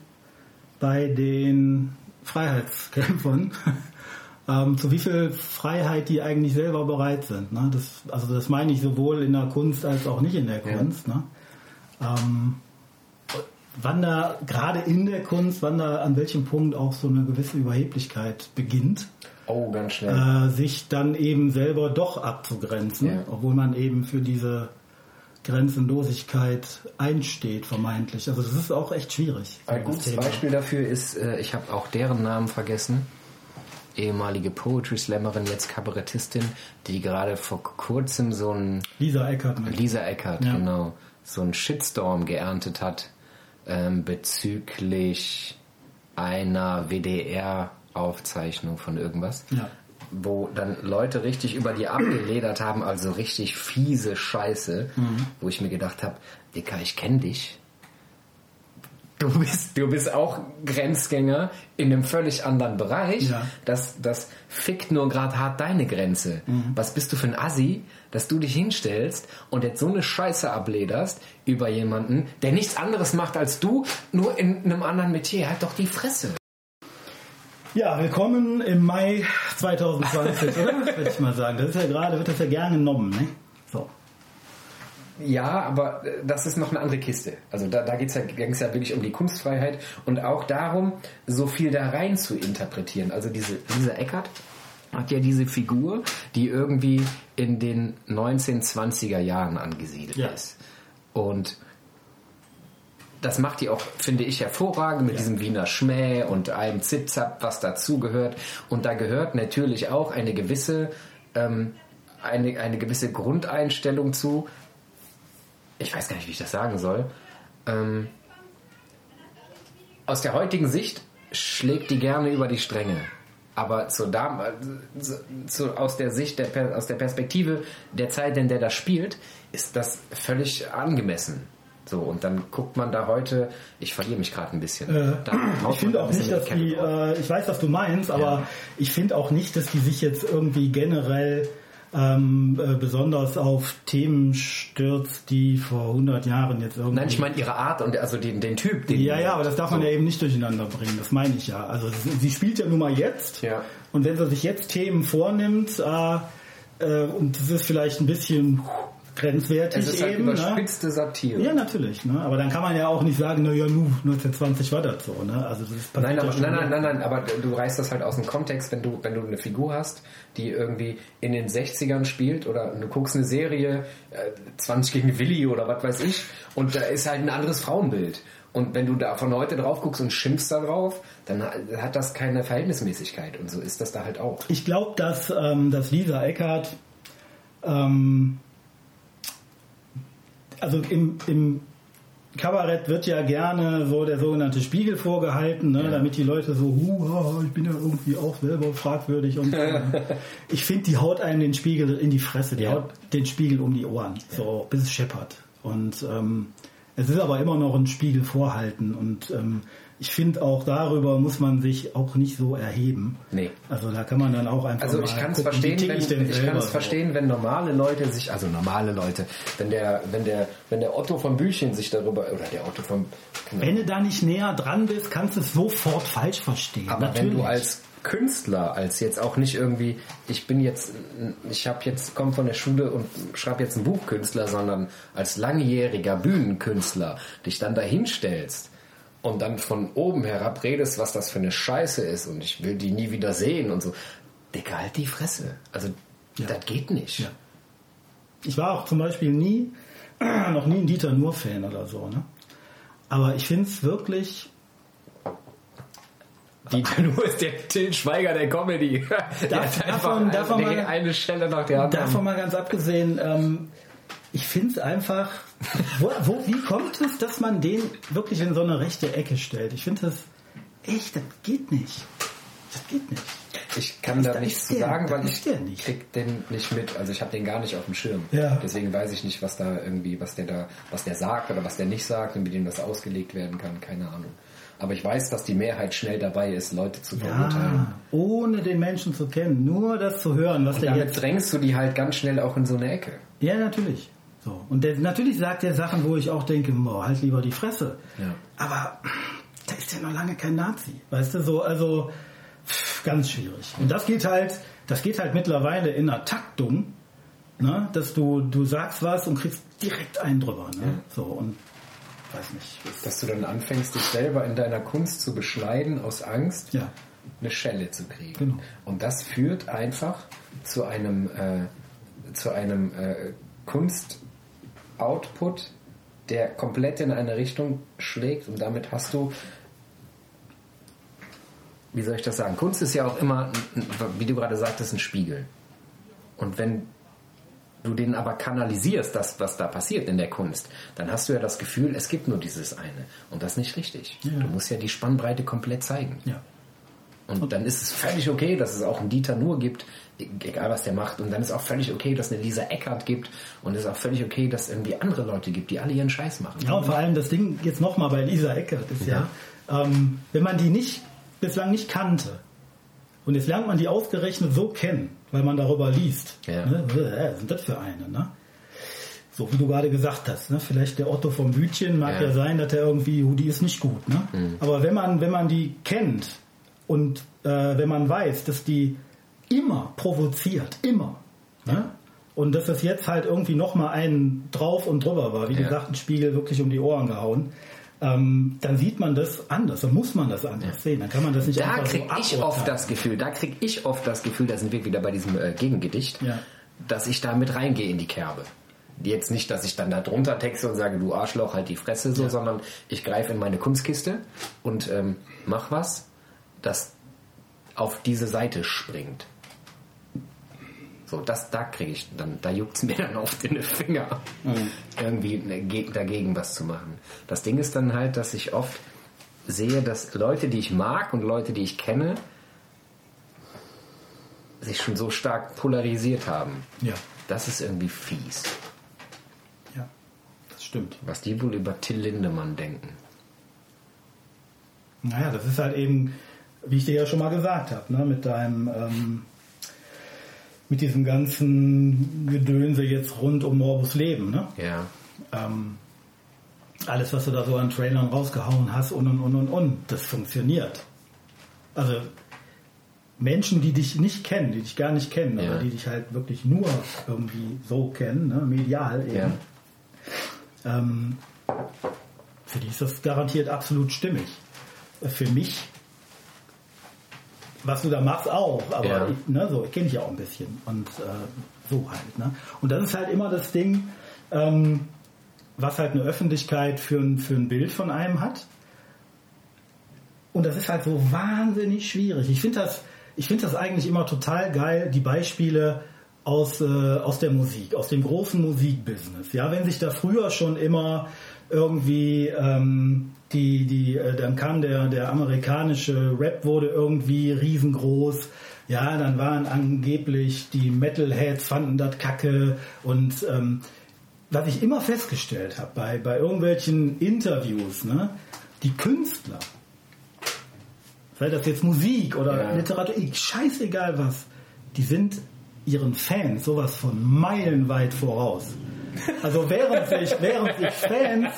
bei den Freiheitskämpfern, [laughs] ähm, zu wie viel Freiheit die eigentlich selber bereit sind. Ne? Das, also das meine ich sowohl in der Kunst als auch nicht in der Ja. Kunst. Ne? Ähm, wann da, gerade in der Kunst, wann da an welchem Punkt auch so eine gewisse Überheblichkeit beginnt Oh, ganz schnell. äh, sich dann eben selber doch abzugrenzen, Ja. obwohl man eben für diese Grenzenlosigkeit einsteht, vermeintlich. Also das ist auch echt schwierig. Ein gutes Thema. Beispiel dafür ist, äh, ich habe auch deren Namen vergessen. Ehemalige Poetry Slammerin, jetzt Kabarettistin, die gerade vor kurzem so ein Lisa Eckert mit. Lisa Eckert, Ja. genau, so einen Shitstorm geerntet hat ähm, bezüglich einer WDR-Aufzeichnung von irgendwas. Ja. Wo dann Leute richtig über die abgeledert haben, also richtig fiese Scheiße, Mhm. wo ich mir gedacht habe, Dicker, ich kenne dich. Du bist, du bist auch Grenzgänger in einem völlig anderen Bereich. Ja. Das, das fickt nur gerade hart deine Grenze. Was bist du für ein Assi, dass du dich hinstellst und jetzt so eine Scheiße ablederst über jemanden, der nichts anderes macht als du, nur in einem anderen Metier. Halt doch die Fresse. Ja, willkommen im Mai 2020, oder? [laughs] Würde ich mal sagen. Das ist ja gerade, wird das ja gern genommen, ne? So. Ja, aber äh, das ist noch eine andere Kiste. Also da, da geht's ja, ging's ja wirklich um die Kunstfreiheit und auch darum, so viel da rein zu interpretieren. Also diese Lisa Eckert hat ja diese Figur, die irgendwie in den 1920er Jahren angesiedelt Ja. ist. Und das macht die auch, finde ich, hervorragend mit Ja. diesem Wiener Schmäh und allem Zipzap, was dazugehört. Und da gehört natürlich auch eine gewisse, ähm, eine, eine gewisse Grundeinstellung zu. Ich weiß gar nicht, wie ich das sagen soll. Ähm, aus der heutigen Sicht schlägt die gerne über die Stränge. Aber zur Dam zu, zu, aus der Sicht, der, aus der Perspektive der Zeit, in der das spielt, ist das völlig angemessen. So, und dann guckt man da heute, ich verliere mich gerade ein bisschen. Äh, ich finde auch nicht, dass die äh, ich weiß, was du meinst, aber Ja. ich finde auch nicht, dass die sich jetzt irgendwie generell ähm, äh, besonders auf Themen stürzt, die vor 100 Jahren jetzt irgendwie... Nein, ich meine ihre Art und also den, den Typ. Den ja, ja, aber das darf man so. ja eben nicht durcheinander bringen, das meine ich ja. Also sie sie spielt ja nun mal jetzt Ja. und wenn sie sich jetzt Themen vornimmt äh, äh, und das ist vielleicht ein bisschen grenzwertig Es ist halt eben, ne? überspitzte Satire. Ja, natürlich. Ne? Aber dann kann man ja auch nicht sagen, na ja, nu, 1920 war das so. Ne? Also das Nein, aber, nein, nein, nein, nein, aber du reißt das halt aus dem Kontext, wenn du, wenn du eine Figur hast, die irgendwie in den 60ern spielt oder du guckst eine Serie, äh, 20 gegen Willi oder was weiß ich, und da ist halt ein anderes Frauenbild. Und wenn du da von heute drauf guckst und schimpfst da drauf, dann ha- hat das keine Verhältnismäßigkeit. Und so ist das da halt auch. Ich glaube, dass, ähm, dass Lisa Eckert, ähm, also im, im Kabarett wird ja gerne so der sogenannte Spiegel vorgehalten, ne, damit die Leute so, huh, ich bin ja irgendwie auch selber fragwürdig und so. ich finde, die haut einem den Spiegel in die Fresse, die Ja. haut den Spiegel um die Ohren, so bis es scheppert. Und ähm, es ist aber immer noch ein Spiegel vorhalten und ähm, ich finde auch darüber muss man sich auch nicht so erheben. Nee. Also da kann man dann auch einfach Also ich kann es verstehen, wenn, ich ich kann es verstehen, wenn normale Leute sich, also normale Leute, wenn der, wenn der, wenn der Otto von Büchchen sich darüber, oder der Otto von, keine Wenn du da nicht näher dran bist, kannst du es sofort falsch verstehen. Aber Natürlich. wenn du als Künstler, als jetzt auch nicht irgendwie, ich bin jetzt, ich habe jetzt, komme von der Schule und schreibe jetzt ein Buchkünstler, sondern als langjähriger Bühnenkünstler dich dann dahinstellst und dann von oben herab redest, was das für eine Scheiße ist und ich will die nie wieder sehen und so. Digga, halt die Fresse. Also, das geht nicht. Ja. Ich war auch zum Beispiel nie, [clears throat] noch nie ein Dieter Nuhr-Fan oder so. Ne? Aber ich finde es wirklich, Dieter Nuhr [laughs] ist der Till Schweiger der Comedy. Der Darf- davon- davon eine, mal- eine Stelle nach der anderen. davon mal ganz abgesehen, ähm, ich finde es einfach, wo, wo, wie kommt es, dass man den wirklich in so eine rechte Ecke stellt? Ich finde das echt, das geht nicht. Das geht nicht. Ich kann da da nichts zu sagen, weil ich nicht. krieg den nicht mit. Also ich habe den gar nicht auf dem Schirm. Ja. Deswegen weiß ich nicht, was da irgendwie, was der da, was der sagt oder was der nicht sagt und wie dem das ausgelegt werden kann. Keine Ahnung. Aber ich weiß, dass die Mehrheit schnell dabei ist, Leute zu verurteilen. Ja, ohne den Menschen zu kennen, nur das zu hören, was Und der damit jetzt drängst du die halt ganz schnell auch in so eine Ecke. Ja, natürlich. So. Und der, natürlich sagt er Sachen, wo ich auch denke, boah, halt lieber die Fresse. Ja. Aber da ist ja noch lange kein Nazi. Weißt du, so, also pff, ganz schwierig. Und das geht halt, das geht halt mittlerweile in einer Taktung, ne? dass du, du sagst was und kriegst direkt einen drüber. Ne? So, und weiß nicht. Dass du dann anfängst, dich selber in deiner Kunst zu beschneiden aus Angst, Ja. eine Schelle zu kriegen. Genau. Und das führt einfach zu einem, äh, zu einem äh, Kunst-Output, der komplett in eine Richtung schlägt und damit hast du, wie soll ich das sagen, Kunst ist ja auch immer, wie du gerade sagtest, ein Spiegel. Und wenn du den aber kanalisierst, das, was da passiert in der Kunst, dann hast du ja das Gefühl, es gibt nur dieses eine. Und das ist nicht richtig. Ja. Du musst ja die Spannbreite komplett zeigen. Ja. Und dann ist es völlig okay, dass es auch einen Dieter Nuhr gibt, e- egal was der macht. Und dann ist auch völlig okay, dass es eine Lisa Eckert gibt. Und es ist auch völlig okay, dass es irgendwie andere Leute gibt, die alle ihren Scheiß machen. Ja, und vor allem das Ding jetzt nochmal bei Lisa Eckert ist ja, ähm, wenn man die nicht bislang nicht kannte und jetzt lernt man die ausgerechnet so kennen, weil man darüber liest. Ja. Ne? Äh, Was sind das für eine? Ne? So wie du gerade gesagt hast, ne? vielleicht der Otto vom Bütchen mag ja, Ja. sein, dass er irgendwie, oh, die ist nicht gut. Ne? Aber wenn man, wenn man die kennt und äh, wenn man weiß, dass die immer provoziert, immer, ne? und dass es jetzt halt irgendwie nochmal einen drauf und drüber war, wie Ja. gesagt, ein Spiegel wirklich um die Ohren gehauen, ähm, dann sieht man das anders, dann muss man das anders sehen. Dann kann man das nicht Da einfach krieg so ich oft das Gefühl, da krieg ich oft das Gefühl, da sind wir wieder bei diesem äh, Gegengedicht, Ja. dass ich da mit reingehe in die Kerbe. Jetzt nicht, dass ich dann da drunter texte und sage, du Arschloch, halt die Fresse so, Ja. sondern ich greife in meine Kunstkiste und ähm, mach was, das auf diese Seite springt. So, das, da kriege ich dann, da juckt es mir [laughs] dann oft in den Finger, irgendwie ne, ge- dagegen was zu machen. Das Ding ist dann halt, dass ich oft sehe, dass Leute, die ich mag und Leute, die ich kenne, sich schon so stark polarisiert haben. Ja, Das ist irgendwie fies. ja, das stimmt. Was die wohl über Till Lindemann denken. Naja, das ist halt eben, wie ich dir ja schon mal gesagt habe, ne, mit deinem, ähm, mit diesem ganzen Gedönse jetzt rund um Morbus Leben, ne? Ja. Ähm, alles, was du da so an Trailern rausgehauen hast und und und und und, das funktioniert. Also Menschen, die dich nicht kennen, die dich gar nicht kennen, Ja. aber die dich halt wirklich nur irgendwie so kennen, ne, medial eben, Ja. ähm, für die ist das garantiert absolut stimmig. Für mich, was du da machst, auch, aber Ja. ich, ne, so kenne ich ja auch ein bisschen und äh, so halt. Ne? Und das ist halt immer das Ding, ähm, was halt eine Öffentlichkeit für ein, für ein Bild von einem hat. Und das ist halt so wahnsinnig schwierig. Ich finde das, ich finde das eigentlich immer total geil, die Beispiele aus, äh, aus der Musik, aus dem großen Musikbusiness. Ja, wenn sich da früher schon immer irgendwie ähm, die, die, äh, dann kam der, der amerikanische Rap wurde irgendwie riesengroß. Ja, dann waren angeblich die Metalheads fanden das kacke und ähm, was ich immer festgestellt habe bei, bei irgendwelchen Interviews, ne, die Künstler, sei das jetzt Musik oder Ja. Literatur, ich- scheißegal was, die sind ihren Fans sowas von meilenweit voraus. Also während sich, während sich Fans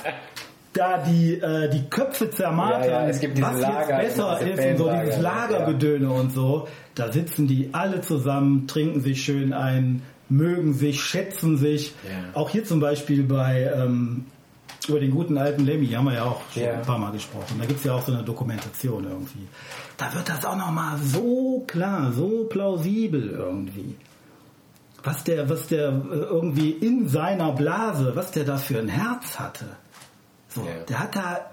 da die, äh, die Köpfe zermartern, Ja, ja, es gibt was Lager, jetzt besser ist und so dieses Lagergedöne und so, da sitzen die alle zusammen, trinken sich schön ein, mögen sich, schätzen sich. Ja. Auch hier zum Beispiel bei ähm, über den guten alten Lemmy haben wir ja auch schon Ja. ein paar Mal gesprochen. Da gibt es ja auch so eine Dokumentation irgendwie. Da wird das auch nochmal so klar, so plausibel irgendwie. Was der, was der äh, irgendwie in seiner Blase, was der da für ein Herz hatte. So, Ja. Der hat da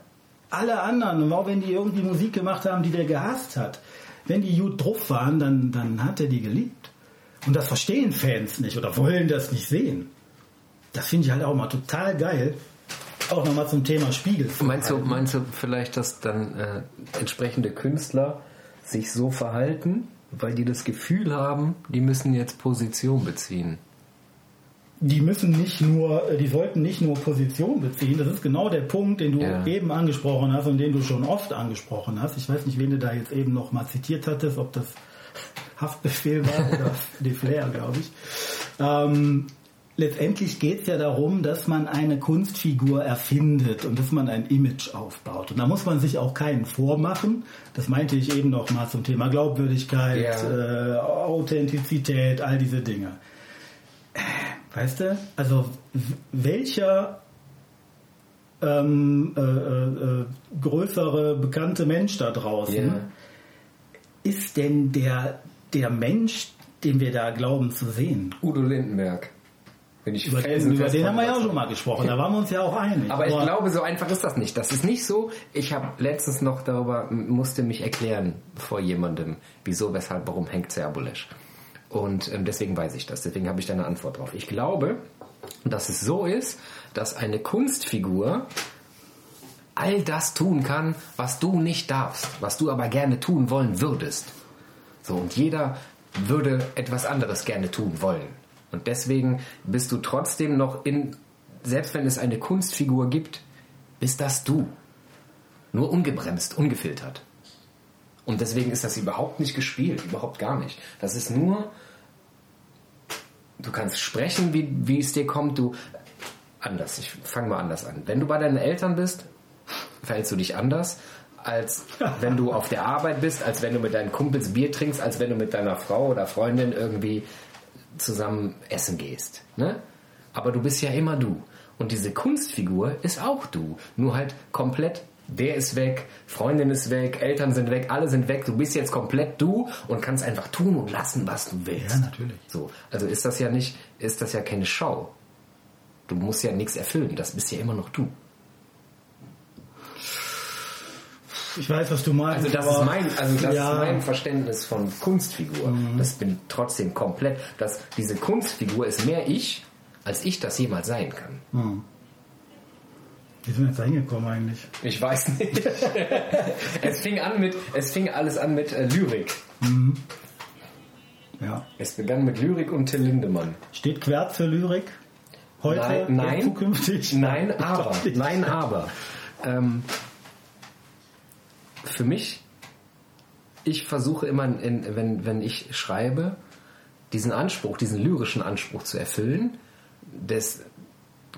alle anderen, auch wenn die irgendwie Musik gemacht haben, die der gehasst hat, wenn die gut drauf waren, dann, dann hat er die geliebt. Und das verstehen Fans nicht oder wollen das nicht sehen. Das finde ich halt auch mal total geil. Auch nochmal zum Thema Spiegel. Meinst du, meinst du vielleicht, dass dann äh, entsprechende Künstler sich so verhalten, weil die das Gefühl haben, die müssen jetzt Position beziehen? die müssen nicht nur, äh, die sollten nicht nur Position beziehen. Das ist genau der Punkt, den du Ja. eben angesprochen hast und den du schon oft angesprochen hast. Ich weiß nicht, wen du da jetzt eben noch mal zitiert hattest, ob das [laughs] Haftbefehl war oder [laughs] De Flair, glaube ich. Ähm, letztendlich geht es ja darum, dass man eine Kunstfigur erfindet und dass man ein Image aufbaut. Und da muss man sich auch keinen vormachen. Das meinte ich eben noch mal zum Thema Glaubwürdigkeit, Ja. äh, Authentizität, all diese Dinge. Weißt du, also welcher ähm, äh, äh, äh, größere bekannte Mensch da draußen Ja. ist denn der, der Mensch, den wir da glauben zu sehen? Udo Lindenberg. Bin ich Über über den haben wir ja auch schon mal gesprochen, da waren wir uns ja auch einig. Aber ich glaube, so einfach ist das nicht. Das ist nicht so. Ich habe letztens noch darüber, musste mich erklären vor jemandem, wieso, weshalb, warum hängt Serbulesch. Und ähm, deswegen weiß ich das. Deswegen habe ich da eine Antwort drauf. Ich glaube, dass es so ist, dass eine Kunstfigur all das tun kann, was du nicht darfst, was du aber gerne tun wollen würdest. So, und jeder würde etwas anderes gerne tun wollen. Und deswegen bist du trotzdem noch in, selbst wenn es eine Kunstfigur gibt, bist das du. Nur ungebremst, ungefiltert. Und deswegen ist das überhaupt nicht gespielt, überhaupt gar nicht. Das ist nur, du kannst sprechen, wie, wie es dir kommt, du, anders, ich fange mal anders an. Wenn du bei deinen Eltern bist, verhältst du dich anders, als wenn du auf der Arbeit bist, als wenn du mit deinen Kumpels Bier trinkst, als wenn du mit deiner Frau oder Freundin irgendwie zusammen essen gehst. Ne? Aber du bist ja immer du. Und diese Kunstfigur ist auch du. Nur halt komplett, der ist weg, Freundin ist weg, Eltern sind weg, alle sind weg. Du bist jetzt komplett du und kannst einfach tun und lassen, was du willst. Ja, natürlich. So, also ist das ja nicht, ist das ja keine Show. Du musst ja nichts erfüllen, das bist ja immer noch du. Ich weiß, was du meinst. Also das ist mein, also das ja, ist mein Verständnis von Kunstfigur. Das bin trotzdem komplett, dass diese Kunstfigur ist mehr ich, als ich das jemals sein kann. Wie sind wir jetzt da hingekommen eigentlich? Ich weiß nicht. [laughs] es fing an mit, es fing alles an mit äh, Lyrik. Ja. Es begann mit Lyrik und Till Lindemann. Steht Quert für Lyrik? Heute? Nein, nein. Zukünftig? Nein, aber, [laughs] nein, aber. Ähm, für mich, ich versuche immer, in, wenn, wenn ich schreibe, diesen Anspruch, diesen lyrischen Anspruch zu erfüllen, des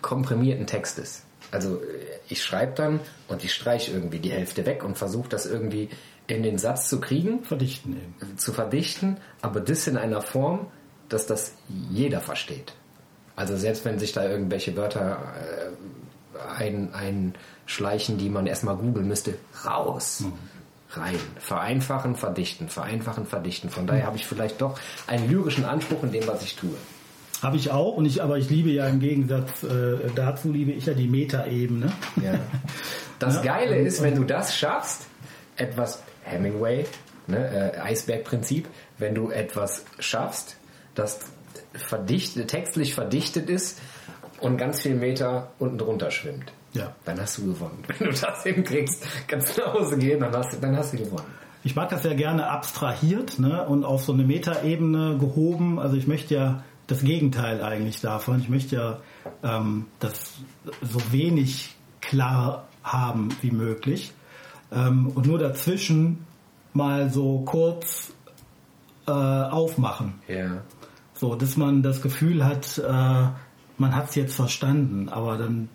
komprimierten Textes. Also ich schreibe dann und ich streiche irgendwie die Hälfte weg und versuche das irgendwie in den Satz zu kriegen Verdichten eben. zu verdichten, aber das in einer Form, dass das jeder versteht. Also selbst wenn sich da irgendwelche Wörter äh, ein, einschleichen, die man erstmal googeln müsste, raus. Rein. Vereinfachen, verdichten, vereinfachen, verdichten. Von daher habe ich vielleicht doch einen lyrischen Anspruch in dem, was ich tue. Habe ich auch, und ich, aber ich liebe ja im Gegensatz äh, dazu, liebe ich ja die Metaebene. Ja. [laughs] Das Ja. Geile ist, wenn du das schaffst, etwas Hemingway, ne, äh, Eisbergprinzip, wenn du etwas schaffst, das verdichtet, textlich verdichtet ist und ganz viel Meter unten drunter schwimmt, Ja. dann hast du gewonnen. [laughs] Wenn du das hinkriegst, kannst du nach Hause gehen, dann hast, du- dann hast du gewonnen. Ich mag das ja gerne abstrahiert ne, und auf so eine Metaebene gehoben. Also ich möchte ja das Gegenteil eigentlich davon. Ich möchte ja ähm, das so wenig klar haben wie möglich ähm, und nur dazwischen mal so kurz äh, aufmachen. Ja. So, dass man das Gefühl hat, äh, man hat es jetzt verstanden, aber dann,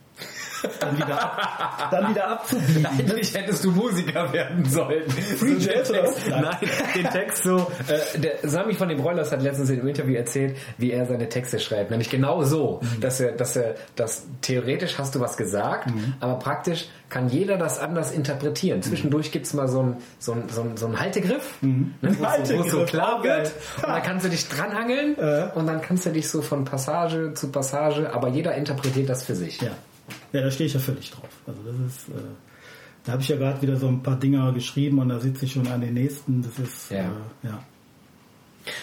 dann, wieder, ab, dann wieder abzubiegen. Eigentlich hättest du Musiker werden sollen. Free So Jazz oder Text, nein, den Text so. Äh, der Sami von den Broilers hat letztens in einem Interview erzählt, wie er seine Texte schreibt. Nämlich genau so, Mhm. dass er, dass er, dass theoretisch hast du was gesagt, Mhm. aber praktisch kann jeder das anders interpretieren. Zwischendurch gibt's mal so ein so ein, so ein, so ein Haltegriff, ne, wo es so, es Mhm. Haltegriff, klar auch wird. Und dann kannst du dich dranhangeln Äh. und dann kannst du dich so von Passage zu Passage, aber jeder interpretiert das für sich. Ja, ja da stehe ich ja völlig drauf. Also das ist, äh, da habe ich ja gerade wieder so ein paar Dinger geschrieben und da sitze ich schon an den nächsten. Das ist, Ja. Äh, ja.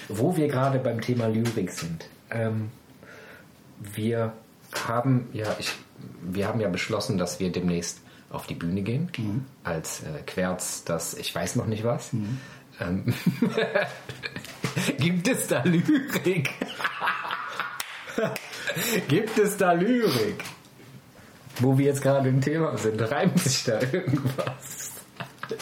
Wo wir gerade beim Thema Lyrik sind. Ähm, wir haben ja, ich, wir haben ja beschlossen, dass wir demnächst auf die Bühne gehen als äh, Querz, das ich weiß noch nicht was. Ähm, [laughs] Gibt es da Lyrik? [laughs] Gibt es da Lyrik? Wo wir jetzt gerade im Thema sind, reimt sich da irgendwas?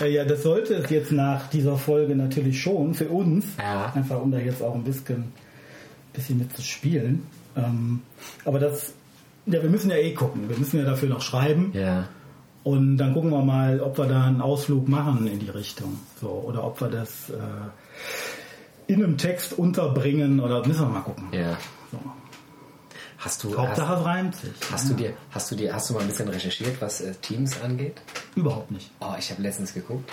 Äh, ja, das sollte es jetzt nach dieser Folge natürlich schon für uns. Ja. Einfach um da jetzt auch ein bisschen, bisschen mit zu spielen. Ähm, aber das, ja, wir müssen ja eh gucken. Wir müssen ja dafür noch schreiben. Ja. Und dann gucken wir mal, ob wir da einen Ausflug machen in die Richtung. So, oder ob wir das äh, in einem Text unterbringen oder müssen wir mal gucken. Ja. So. Hast du, hast, Hauptsache es reimt sich. hast du dir, hast du dir, hast du mal ein bisschen recherchiert, was äh, Teams angeht? Überhaupt nicht. Oh, ich habe letztens geguckt.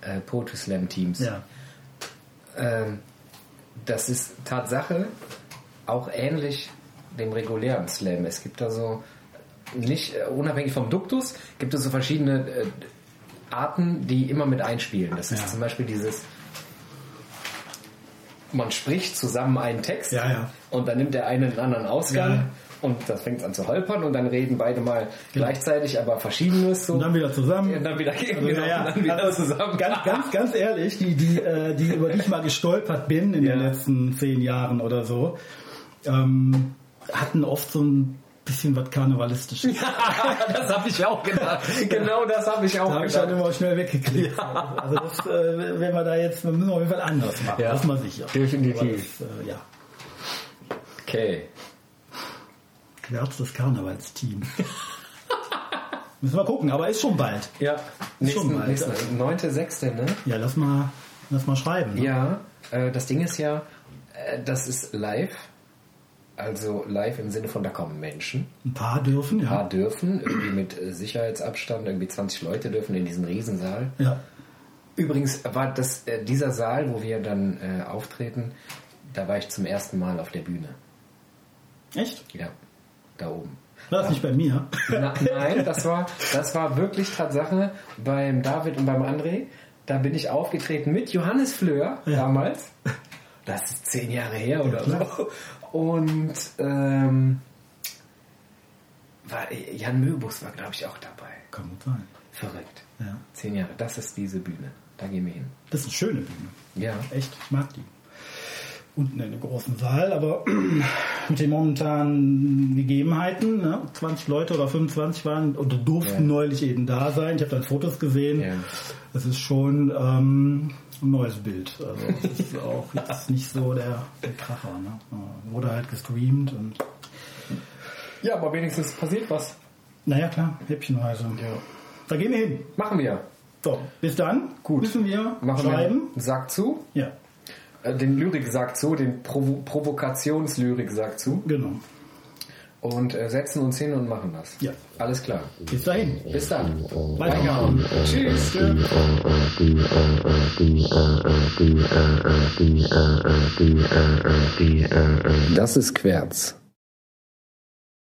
Äh, Poetry Slam Teams. Ja. Ähm, das ist Tatsache auch ähnlich dem regulären Slam. Es gibt da so, nicht äh, unabhängig vom Duktus, gibt es so verschiedene äh, Arten, die immer mit einspielen. Das ist Ja. zum Beispiel dieses, man spricht zusammen einen Text Ja, ja. und dann nimmt der eine einen anderen Ausgang. Ja. Und das fängt an zu holpern und dann reden beide mal gleichzeitig, aber verschiedenes so. Und dann wieder zusammen. Und dann wieder, Also, genau, ja, dann wieder Also, zusammen. Ganz, ganz, ganz ehrlich, die, die, äh, die über die ich mal gestolpert bin in den letzten zehn Jahren oder so, ähm, hatten oft so ein bisschen was Karnevalistisches. [laughs] das habe ich auch gedacht. Genau das habe ich auch Da habe ich dann gedacht. immer schnell weggeklickt. Also das, äh, wenn wir da jetzt, wir müssen auf jeden Fall anders machen, Ja. das ist mal sicher. Definitiv. Das, äh, ja. Okay. Querz das Karnevalsteam. [laughs] müssen wir gucken, aber ist schon bald. Ja. Schon mal. nächsten, neunte, sechste, ne? Ja, lass mal, lass mal schreiben. Ne? Ja. Äh, das Ding ist ja, äh, das ist live. Also live im Sinne von, da kommen Menschen. Ein paar dürfen, Ein paar ja. dürfen, irgendwie mit äh, Sicherheitsabstand, irgendwie 20 Leute dürfen in diesen Riesensaal. Ja. Übrigens war das äh, dieser Saal, wo wir dann äh, auftreten, da war ich zum ersten Mal auf der Bühne. Echt? Ja, da oben. War das nicht bei mir? Na, nein, das war, das war wirklich Tatsache beim David und beim André. Da bin ich aufgetreten mit Johannes Fleur Ja. damals. Das ist zehn Jahre her oder klar. so. Und ähm, war, Jan Möbus war, glaube ich, auch dabei. Kann gut sein. Verrückt. Ja. Zehn Jahre, das ist diese Bühne. Da gehen wir hin. Das ist eine schöne Bühne. Ja. Echt, ich mag die. Unten in dem großen Saal, aber [clears throat] mit den momentanen Gegebenheiten, ne, 20 Leute oder 25 waren oder durften Ja. neulich eben da sein. Ich habe dann Fotos gesehen. Ja. Das ist schon ähm, ein neues Bild. Also es ist auch [laughs] jetzt nicht so der, der Kracher. Ne? Ja, Wurde halt gestreamt und Ja, aber wenigstens passiert was. naja klar, häppchenweise. Da gehen wir hin. Machen wir. So, bis dann. Gut. Müssen wir Machen schreiben. wir. Sagt zu. Ja, Äh, Den Lyrik sagt zu, den Provo Provokationslyrik sagt zu. genau. Und äh, setzen uns hin und machen das. Ja. Alles klar. Bis dahin. Bis dann. Reingehauen. Tschüss. Das ist Querz.